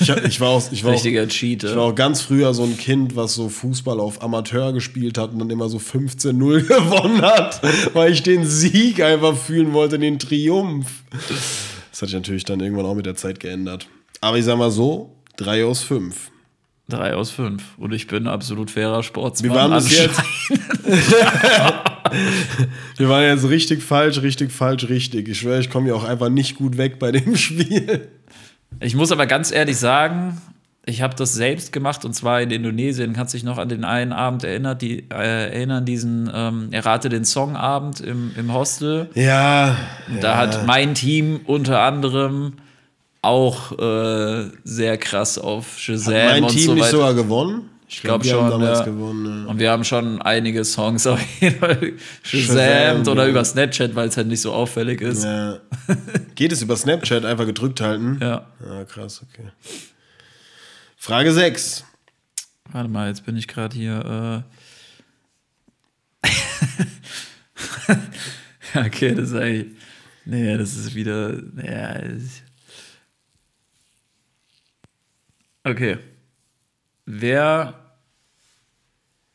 Ich, hab, ich war auch, ich war auch, ich war auch ganz früher so ein Kind, was so Fußball auf Amateur gespielt hat und dann immer so 15-0 *laughs* gewonnen hat, weil ich den Sieg einfach fühlen wollte, den Triumph. Das hat sich natürlich dann irgendwann auch mit der Zeit geändert. Aber ich sag mal so, drei aus fünf. Drei aus fünf. Und ich bin absolut fairer Sportsmann. Wir waren bis jetzt. *laughs* Wir waren jetzt richtig falsch, richtig falsch, richtig. Ich schwöre, ich komme hier auch einfach nicht gut weg bei dem *laughs* Spiel. Ich muss aber ganz ehrlich sagen, ich habe das selbst gemacht und zwar in Indonesien. Kannst dich noch an den einen Abend erinnern, die, äh, erinnern diesen ähm, Errate den Songabend im, im Hostel? Ja. Da hat mein Team unter anderem auch äh, sehr krass auf Shazam mein und Team so nicht weiter. sogar gewonnen? Ich glaub wir haben schon, ja. gewonnen. Ja. Und wir haben schon einige Songs auf jeden Fall Shazam oder über Snapchat, weil es halt nicht so auffällig ist. Ja. *laughs* Geht es über Snapchat einfach gedrückt halten? ja. Ja, krass, okay. Frage 6. Warte mal, jetzt bin ich gerade hier. Äh *laughs* okay, das ist eigentlich. Nee, das ist wieder. Ja, okay. Wer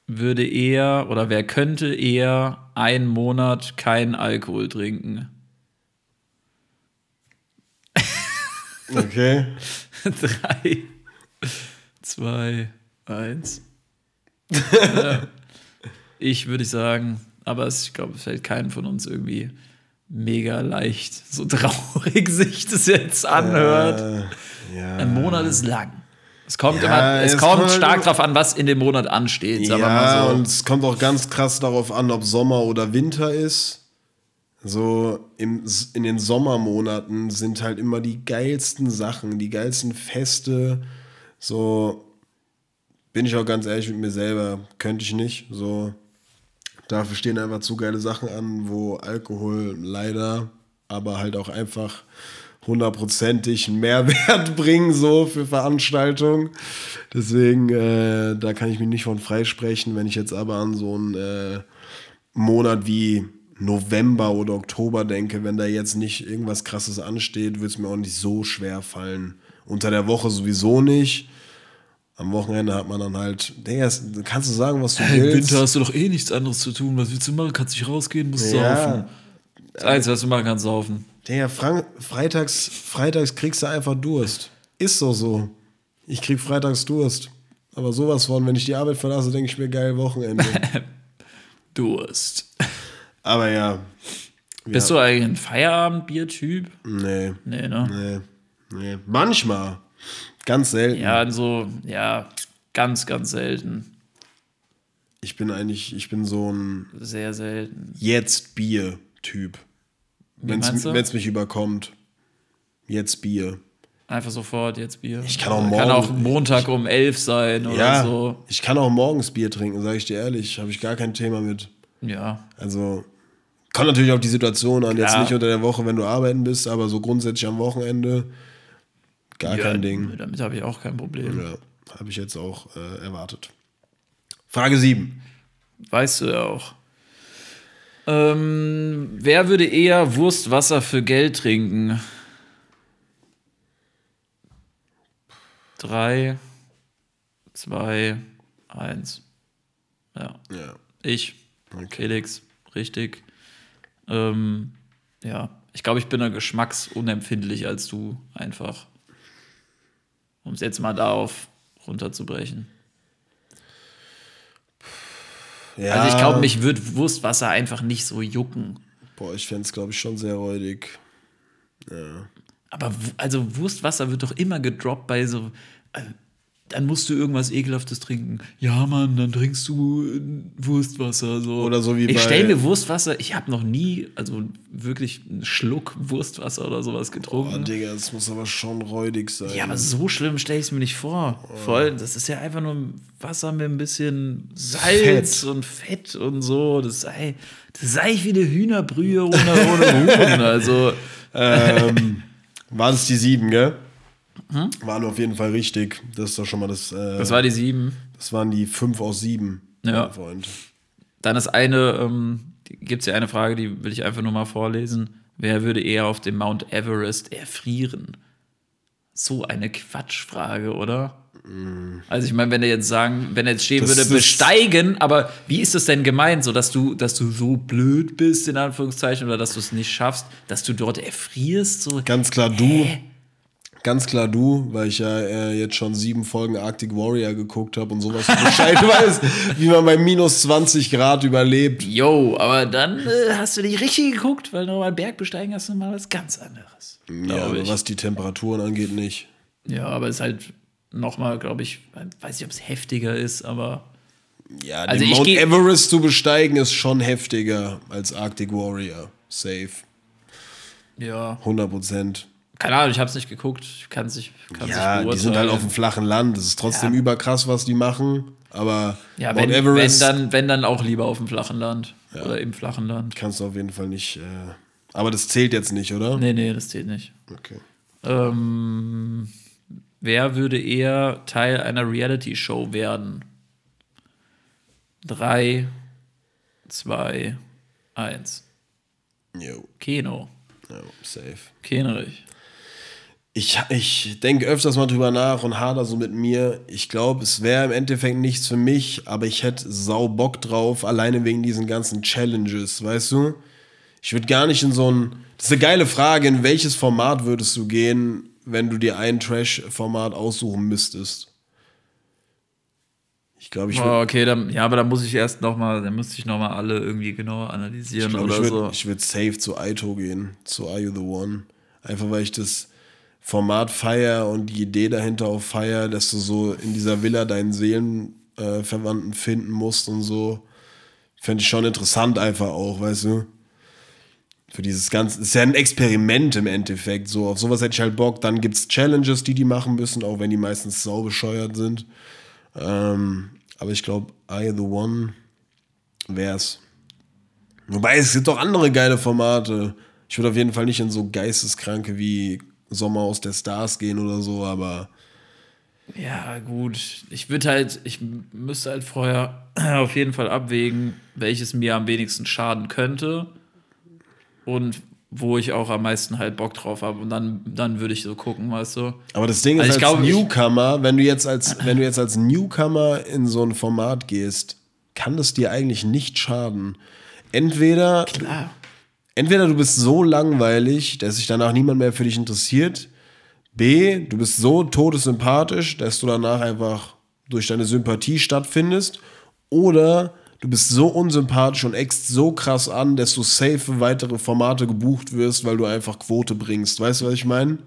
würde eher oder wer könnte eher einen Monat keinen Alkohol trinken? *laughs* Okay. *laughs* Drei, zwei, eins. ja. Ich würde sagen, aber es, ich glaube, es fällt keinem von uns irgendwie mega leicht, so traurig *laughs* sich das jetzt anhört. Äh, ja. Ein Monat ist lang. Es kommt, Ja, immer, es es kommt kommt- stark drauf an, was in dem Monat ansteht. Ja, mal so. und es kommt auch ganz krass darauf an, ob Sommer oder Winter ist. So im, in den Sommermonaten sind halt immer die geilsten Sachen, die geilsten Feste. So bin ich auch ganz ehrlich mit mir selber, könnte ich nicht. So dafür stehen einfach zu geile Sachen an, wo Alkohol leider, aber halt auch einfach hundertprozentig einen Mehrwert *laughs* bringen, so für Veranstaltungen. Deswegen, äh, da kann ich mich nicht von freisprechen. Wenn ich jetzt aber an so einen äh, Monat wie November oder Oktober denke, wenn da jetzt nicht irgendwas krasses ansteht, wird es mir auch nicht so schwer fallen. Unter der Woche sowieso nicht. Am Wochenende hat man dann halt, Digga, kannst du sagen, was du Im willst. Winter hast du doch eh nichts anderes zu tun. Was willst du machen? Kannst dich rausgehen, musst saufen. Ja, Das Einzige, was du machen kannst, saufen. Digga, Frank, freitags, freitags kriegst du einfach Durst. Ist doch so. Ich krieg freitags Durst. Aber sowas von, wenn ich die Arbeit verlasse, denke ich mir, geil, Wochenende. *laughs* Durst. Aber ja. Bist du eigentlich ein Feierabendbier-Typ? Nee, Nee, ne? nee, nee. Manchmal. Ganz selten. Ja, so, ja, ganz, ganz selten. Ich bin eigentlich, ich bin so ein Sehr selten. jetzt Bier-Typ. Wenn es mich überkommt. Jetzt Bier. Einfach sofort jetzt Bier. Ich kann auch Kann morgen- auch Montag um elf sein oder Ja, so. ich kann auch morgens Bier trinken, sage ich dir ehrlich. Habe ich gar kein Thema mit. Ja. Also kommt natürlich auf die Situation an. Jetzt Klar. nicht unter der Woche, wenn du arbeiten bist, aber so grundsätzlich am Wochenende gar ja, kein Ding. Damit habe ich auch kein Problem. Ja, habe ich jetzt auch äh, erwartet. Frage 7. Weißt du ja auch. Ähm, wer würde eher Wurstwasser für Geld trinken? Drei, zwei, eins. Ja. Ja. Ich, Okay. Felix, richtig. Ähm, ja, ich glaube, ich bin da geschmacksunempfindlich als du einfach. Um es jetzt mal darauf runterzubrechen. Ja, Also ich glaube, mich wird Wurstwasser einfach nicht so jucken. Boah, ich fände es, glaube ich, schon sehr räudig. Aber w- also Wurstwasser wird doch immer gedroppt bei so. Dann musst du irgendwas Ekelhaftes trinken. Ja, Mann, dann trinkst du äh, Wurstwasser. So. Oder so wie Ich bei- stelle mir Wurstwasser, ich habe noch nie, also wirklich einen Schluck Wurstwasser oder sowas Oh, getrunken. Digga, das muss aber schon räudig sein. ja, aber so schlimm stelle ich es mir nicht vor. Voll, das ist ja einfach nur Wasser mit ein bisschen Salz Fett. und Fett und so. Das sei, das sei wie eine Hühnerbrühe ohne, ohne Huhn. *laughs* Also, ähm, *laughs* waren es die sieben, gell? Waren auf jeden Fall richtig. Das ist doch schon mal das. Äh, Hm? das war die sieben. das waren die fünf aus sieben, Ja. mein Freund. Dann ist eine, ähm, gibt es ja eine Frage, die will ich einfach nur mal vorlesen. Wer würde eher auf dem Mount Everest erfrieren? So eine Quatschfrage, oder? Also ich meine, wenn er jetzt sagen, wenn er jetzt stehen Das würde, besteigen, aber wie ist das denn gemeint? So, dass du, dass du so blöd bist, in Anführungszeichen, oder dass du es nicht schaffst, dass du dort erfrierst? So, Ganz klar du. Ganz klar du, weil ich ja äh, jetzt schon sieben Folgen Arctic Warrior geguckt habe und sowas Bescheid *laughs* weiß, wie man bei minus 20 Grad überlebt. yo, aber dann äh, hast du nicht richtig geguckt, weil nochmal Berg besteigen hast du mal was ganz anderes. Ja, aber ich. was die Temperaturen angeht, nicht. Ja, aber es ist halt nochmal, glaube ich, weiß nicht, ob es heftiger ist, aber Ja, Also den Mount Everest zu besteigen ist schon heftiger als Arctic Warrior. Safe. ja, 100 Prozent. Keine Ahnung, ich habe es nicht geguckt, ich kann es nicht, kann's Ja, nicht die sind halt auf dem flachen Land. Das ist trotzdem Ja. überkrass, was die machen. Aber Ja, Mount wenn, Everest wenn, dann, wenn dann auch lieber auf dem flachen Land oder im flachen Land. kannst du auf jeden Fall nicht. Äh, aber das zählt jetzt nicht, oder? Nee, nee, das zählt nicht. Okay. Ähm, wer würde eher Teil einer Reality-Show werden? Drei, zwei, eins. Jo, Keno. jo, safe. Kenrich. Ich, ich denke öfters mal drüber nach und hader so mit mir. Ich glaube, es wäre im Endeffekt nichts für mich, aber ich hätte sau Bock drauf, alleine wegen diesen ganzen Challenges, weißt du? Ich würde gar nicht in so ein. Das ist eine geile Frage, in welches Format würdest du gehen, wenn du dir ein Trash-Format aussuchen müsstest? Ich glaube, ich würde. Oh, okay, dann, ja, aber da muss ich erst noch mal, dann müsste ich noch mal alle irgendwie genauer analysieren Ich glaube, oder ich so. würde würd safe zu Aito gehen, zu Are You the One. Einfach weil ich das Format feier und die Idee dahinter auch feier, dass du so in dieser Villa deinen Seelenverwandten äh, finden musst und so. Fände ich schon interessant einfach auch, weißt du? Für dieses ganze, ist ja ein Experiment im Endeffekt, so. Auf sowas hätte ich halt Bock. Dann gibt es Challenges, die die machen müssen, auch wenn die meistens sau bescheuert sind. Ähm, aber ich glaube, I the One wär's. Wobei, es gibt auch andere geile Formate. Ich würde auf jeden Fall nicht in so Geisteskranke wie Sommer aus der Stars gehen oder so, aber Ja, gut. Ich würde halt, ich müsste halt vorher *clears throat* auf jeden Fall abwägen, welches mir am wenigsten schaden könnte und wo ich auch am meisten halt Bock drauf habe. Und dann, dann würde ich so gucken, weißt du. aber das Ding ist Also ich als glaube, ich- Newcomer, wenn du jetzt als wenn du jetzt als Newcomer in so ein Format gehst, kann das dir eigentlich nicht schaden. Entweder Klar. Entweder du bist so langweilig, dass sich danach niemand mehr für dich interessiert. B, du bist so todessympathisch, dass du danach einfach durch deine Sympathie stattfindest. Oder du bist so unsympathisch und eckst so krass an, dass du safe für weitere Formate gebucht wirst, weil du einfach Quote bringst. Weißt du, was ich meine?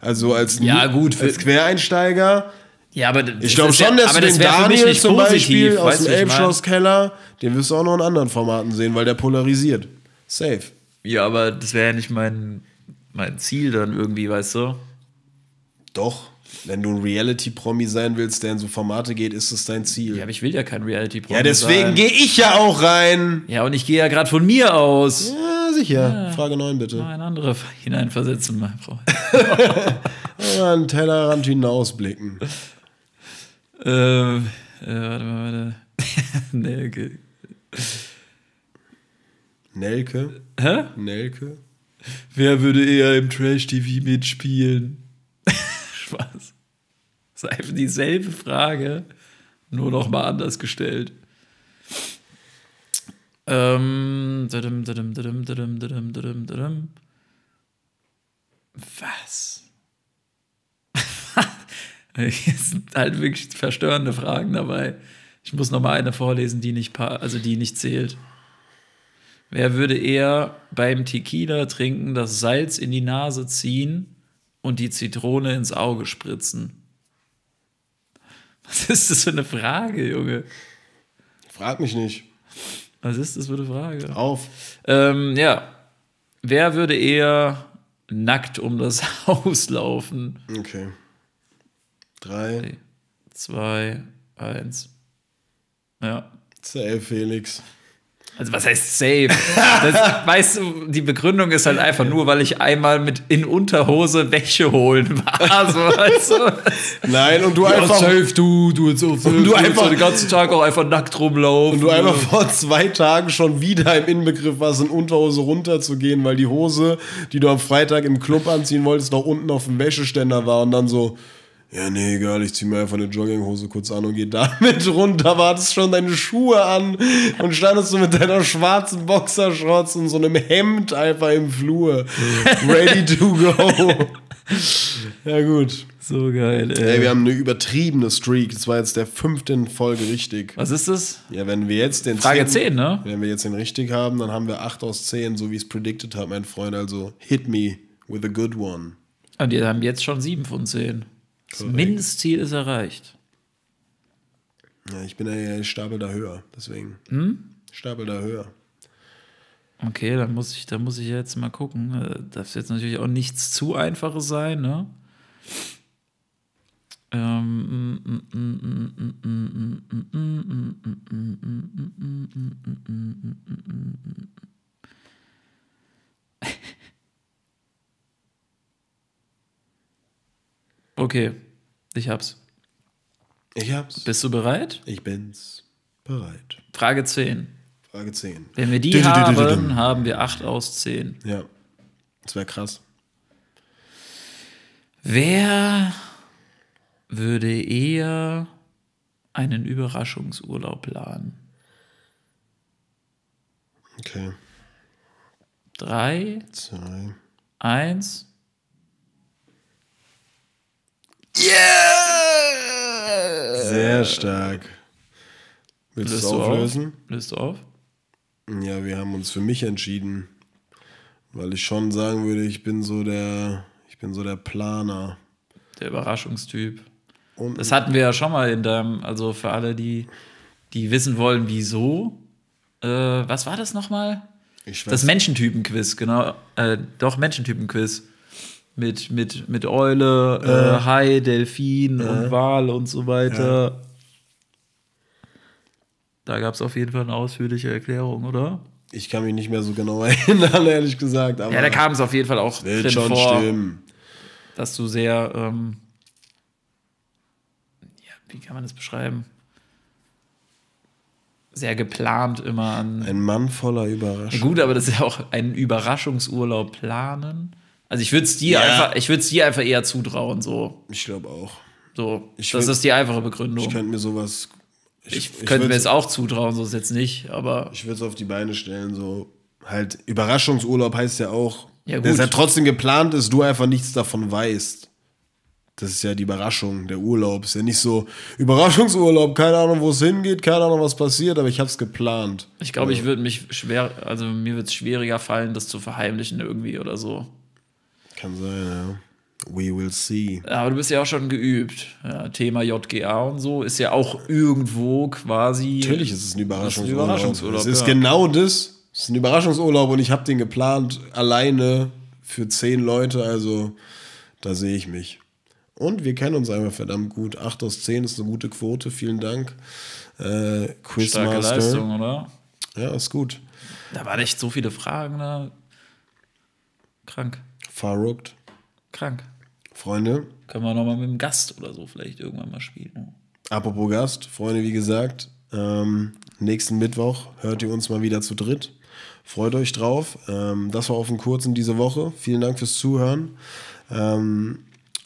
Also als, Ja, gut, als Quereinsteiger. Ja, aber Ich glaube schon, dass du das den mich Daniel zum positiv, Beispiel aus dem? Elbschlosskeller, den wirst du auch noch in anderen Formaten sehen, weil der polarisiert. Safe. Ja, aber das wäre ja nicht mein, mein Ziel dann irgendwie, weißt du? Doch, wenn du ein Reality-Promi sein willst, der in so Formate geht, ist das dein Ziel. Ja, Ja, aber ich will ja kein reality deswegen sein. gehe ich ja auch rein. Ja, und ich gehe ja gerade von mir aus. Ja, sicher. Frage 9 bitte. Mal ein anderer hineinversetzen, mein Freund. *laughs* Mal einen Tellerrand hinausblicken. ähm, äh, warte mal, warte. *laughs* nee, okay. Nelke? Hä? Nelke? Wer würde eher im Trash-TV mitspielen? *laughs* Spaß. Das ist einfach dieselbe Frage, nur noch mal anders gestellt. Ähm, dadum, dadum, dadum, dadum, dadum, dadum, dadum. Was? *laughs* Hier sind halt wirklich verstörende Fragen dabei. Ich muss noch mal eine vorlesen, die nicht, also die nicht zählt. Wer würde eher beim Tequila trinken das Salz in die Nase ziehen und die Zitrone ins Auge spritzen? Was ist das für eine Frage, Junge? Frag mich nicht. Was ist das für eine Frage? Auf. Ähm, ja. Wer würde eher nackt um das *laughs* Haus laufen? Okay. Drei. Zwei, eins. Ja. Safe, Felix. Also was heißt safe? Das, weißt du, die Begründung ist halt einfach nur, weil ich einmal mit in Unterhose Wäsche holen war. *laughs* So, weißt du? Nein, und du einfach. safe, du, du jetzt auch safe. du Du einfach- einfach den ganzen Tag auch einfach nackt rumlaufen. Und du einfach vor zwei Tagen schon wieder im Inbegriff warst, in Unterhose runterzugehen, weil die Hose, die du am Freitag im Club anziehen wolltest, noch unten auf dem Wäscheständer war und dann so, ja, nee, egal, ich zieh mir einfach eine Jogginghose kurz an und geh damit *laughs* runter, wartest schon deine Schuhe an und standest du mit deiner schwarzen Boxershorts und so einem Hemd einfach im Flur. Ready to go. *laughs* ja, gut. so geil, ey. Ey, wir haben eine übertriebene Streak. Das war jetzt der fünften Folge richtig. Was ist das? Ja, wenn wir jetzt den Frage 10, 10, ne? Wenn wir jetzt den richtig haben, dann haben wir 8 aus 10, so wie ich es predicted habe, mein Freund. Also hit me with a good one. Und die haben jetzt schon 7 von 10. Das. Mindestziel ist erreicht. Ja, ich bin ja Stapel da höher, deswegen. Hm? Stapel da höher. Okay, dann muss ich, dann muss ich jetzt mal gucken. Äh, Darf jetzt natürlich auch nichts zu einfaches sein, ne? Ähm, Okay, ich hab's. Ich hab's. Bist du bereit? Ich bin's bereit. Frage 10. Frage 10. Wenn wir die Du, du, haben, du. haben wir 8 aus 10. Ja. Das wäre krass. Wer würde eher einen Überraschungsurlaub planen? Okay. Drei, Zwei. eins. Sehr stark. Willst Löst du auflösen? auf? Löst du auf? Ja, wir haben uns für mich entschieden. Weil ich schon sagen würde, ich bin so der, ich bin so der Planer. Der Überraschungstyp. Und Das hatten wir ja schon mal in deinem, also für alle, die, die wissen wollen, wieso. Äh, was war das nochmal? ich Das Menschentypen-Quiz, genau. Äh, doch, Menschentypen-Quiz. Mit, mit, mit Eule, äh, Hai, Delfin und Wal und so weiter. Da gab es auf jeden Fall eine ausführliche Erklärung, oder? Ich kann mich nicht mehr so genau *laughs* erinnern, ehrlich gesagt. Aber Ja, da kam es auf jeden Fall auch drin schon vor, stimmen. dass du sehr, ähm, ja, wie kann man das beschreiben? Sehr geplant immer an. Ein Mann voller Ja, Überraschung. gut, aber das ist ja auch ein Überraschungsurlaub planen. Also ich würde es dir Ja. einfach, ich würde es dir einfach eher zutrauen, so. Ich glaube auch. So, Ich das würd- ist die einfache Begründung. Ich Ich, könnte mir sowas. könnte mir es auch zutrauen, so ist jetzt nicht, aber Ich würde es auf die Beine stellen, so halt Überraschungsurlaub heißt ja auch, Ja, dass gut. er trotzdem geplant ist, du einfach nichts davon weißt. Das ist ja die Überraschung, der Urlaub. Ist ja nicht so Überraschungsurlaub, keine Ahnung, wo es hingeht, keine Ahnung, was passiert, aber ich habe es geplant. ich glaube, ich würde mich schwer, also mir wird es schwieriger fallen, das zu verheimlichen irgendwie oder so. Kann sein, ja. We will see. Aber du bist ja auch schon geübt. Ja, Thema JGA und so ist ja auch irgendwo quasi. Natürlich ist es ein Überraschungsurlaub. Überraschungsurlaub, es ist ja. genau das. Es ist ein Überraschungsurlaub und ich habe den geplant alleine für zehn Leute, also da sehe ich mich. Und wir kennen uns einfach verdammt gut. 8 aus 10 ist eine gute Quote, vielen Dank. Äh, Starke Quizmaster. Leistung, oder? Ja, ist gut. Da waren echt so viele Fragen da. Krank. Verrückt. Krank. Freunde, Können wir nochmal mit dem Gast oder so vielleicht irgendwann mal spielen. apropos Gast, Freunde, wie gesagt, ähm, nächsten Mittwoch hört ihr uns mal wieder zu dritt. Freut euch drauf. Ähm, das war auf dem Kurzen diese Woche. Vielen Dank fürs Zuhören. Ähm,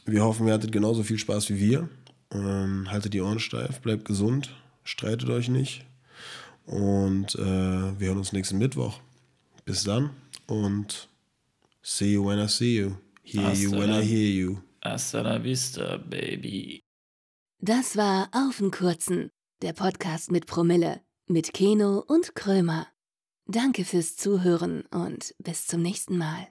wir hoffen, ihr hattet genauso viel Spaß wie wir. Ähm, haltet die Ohren steif, bleibt gesund, streitet euch nicht. Und äh, wir hören uns nächsten Mittwoch. Bis dann und see you when I see you. Hear you Hasta when la- I hear you. Hasta la vista, baby. Das war Auf den Kurzen, der Podcast mit Promille, mit Keno und Krömer. Danke fürs Zuhören und bis zum nächsten Mal.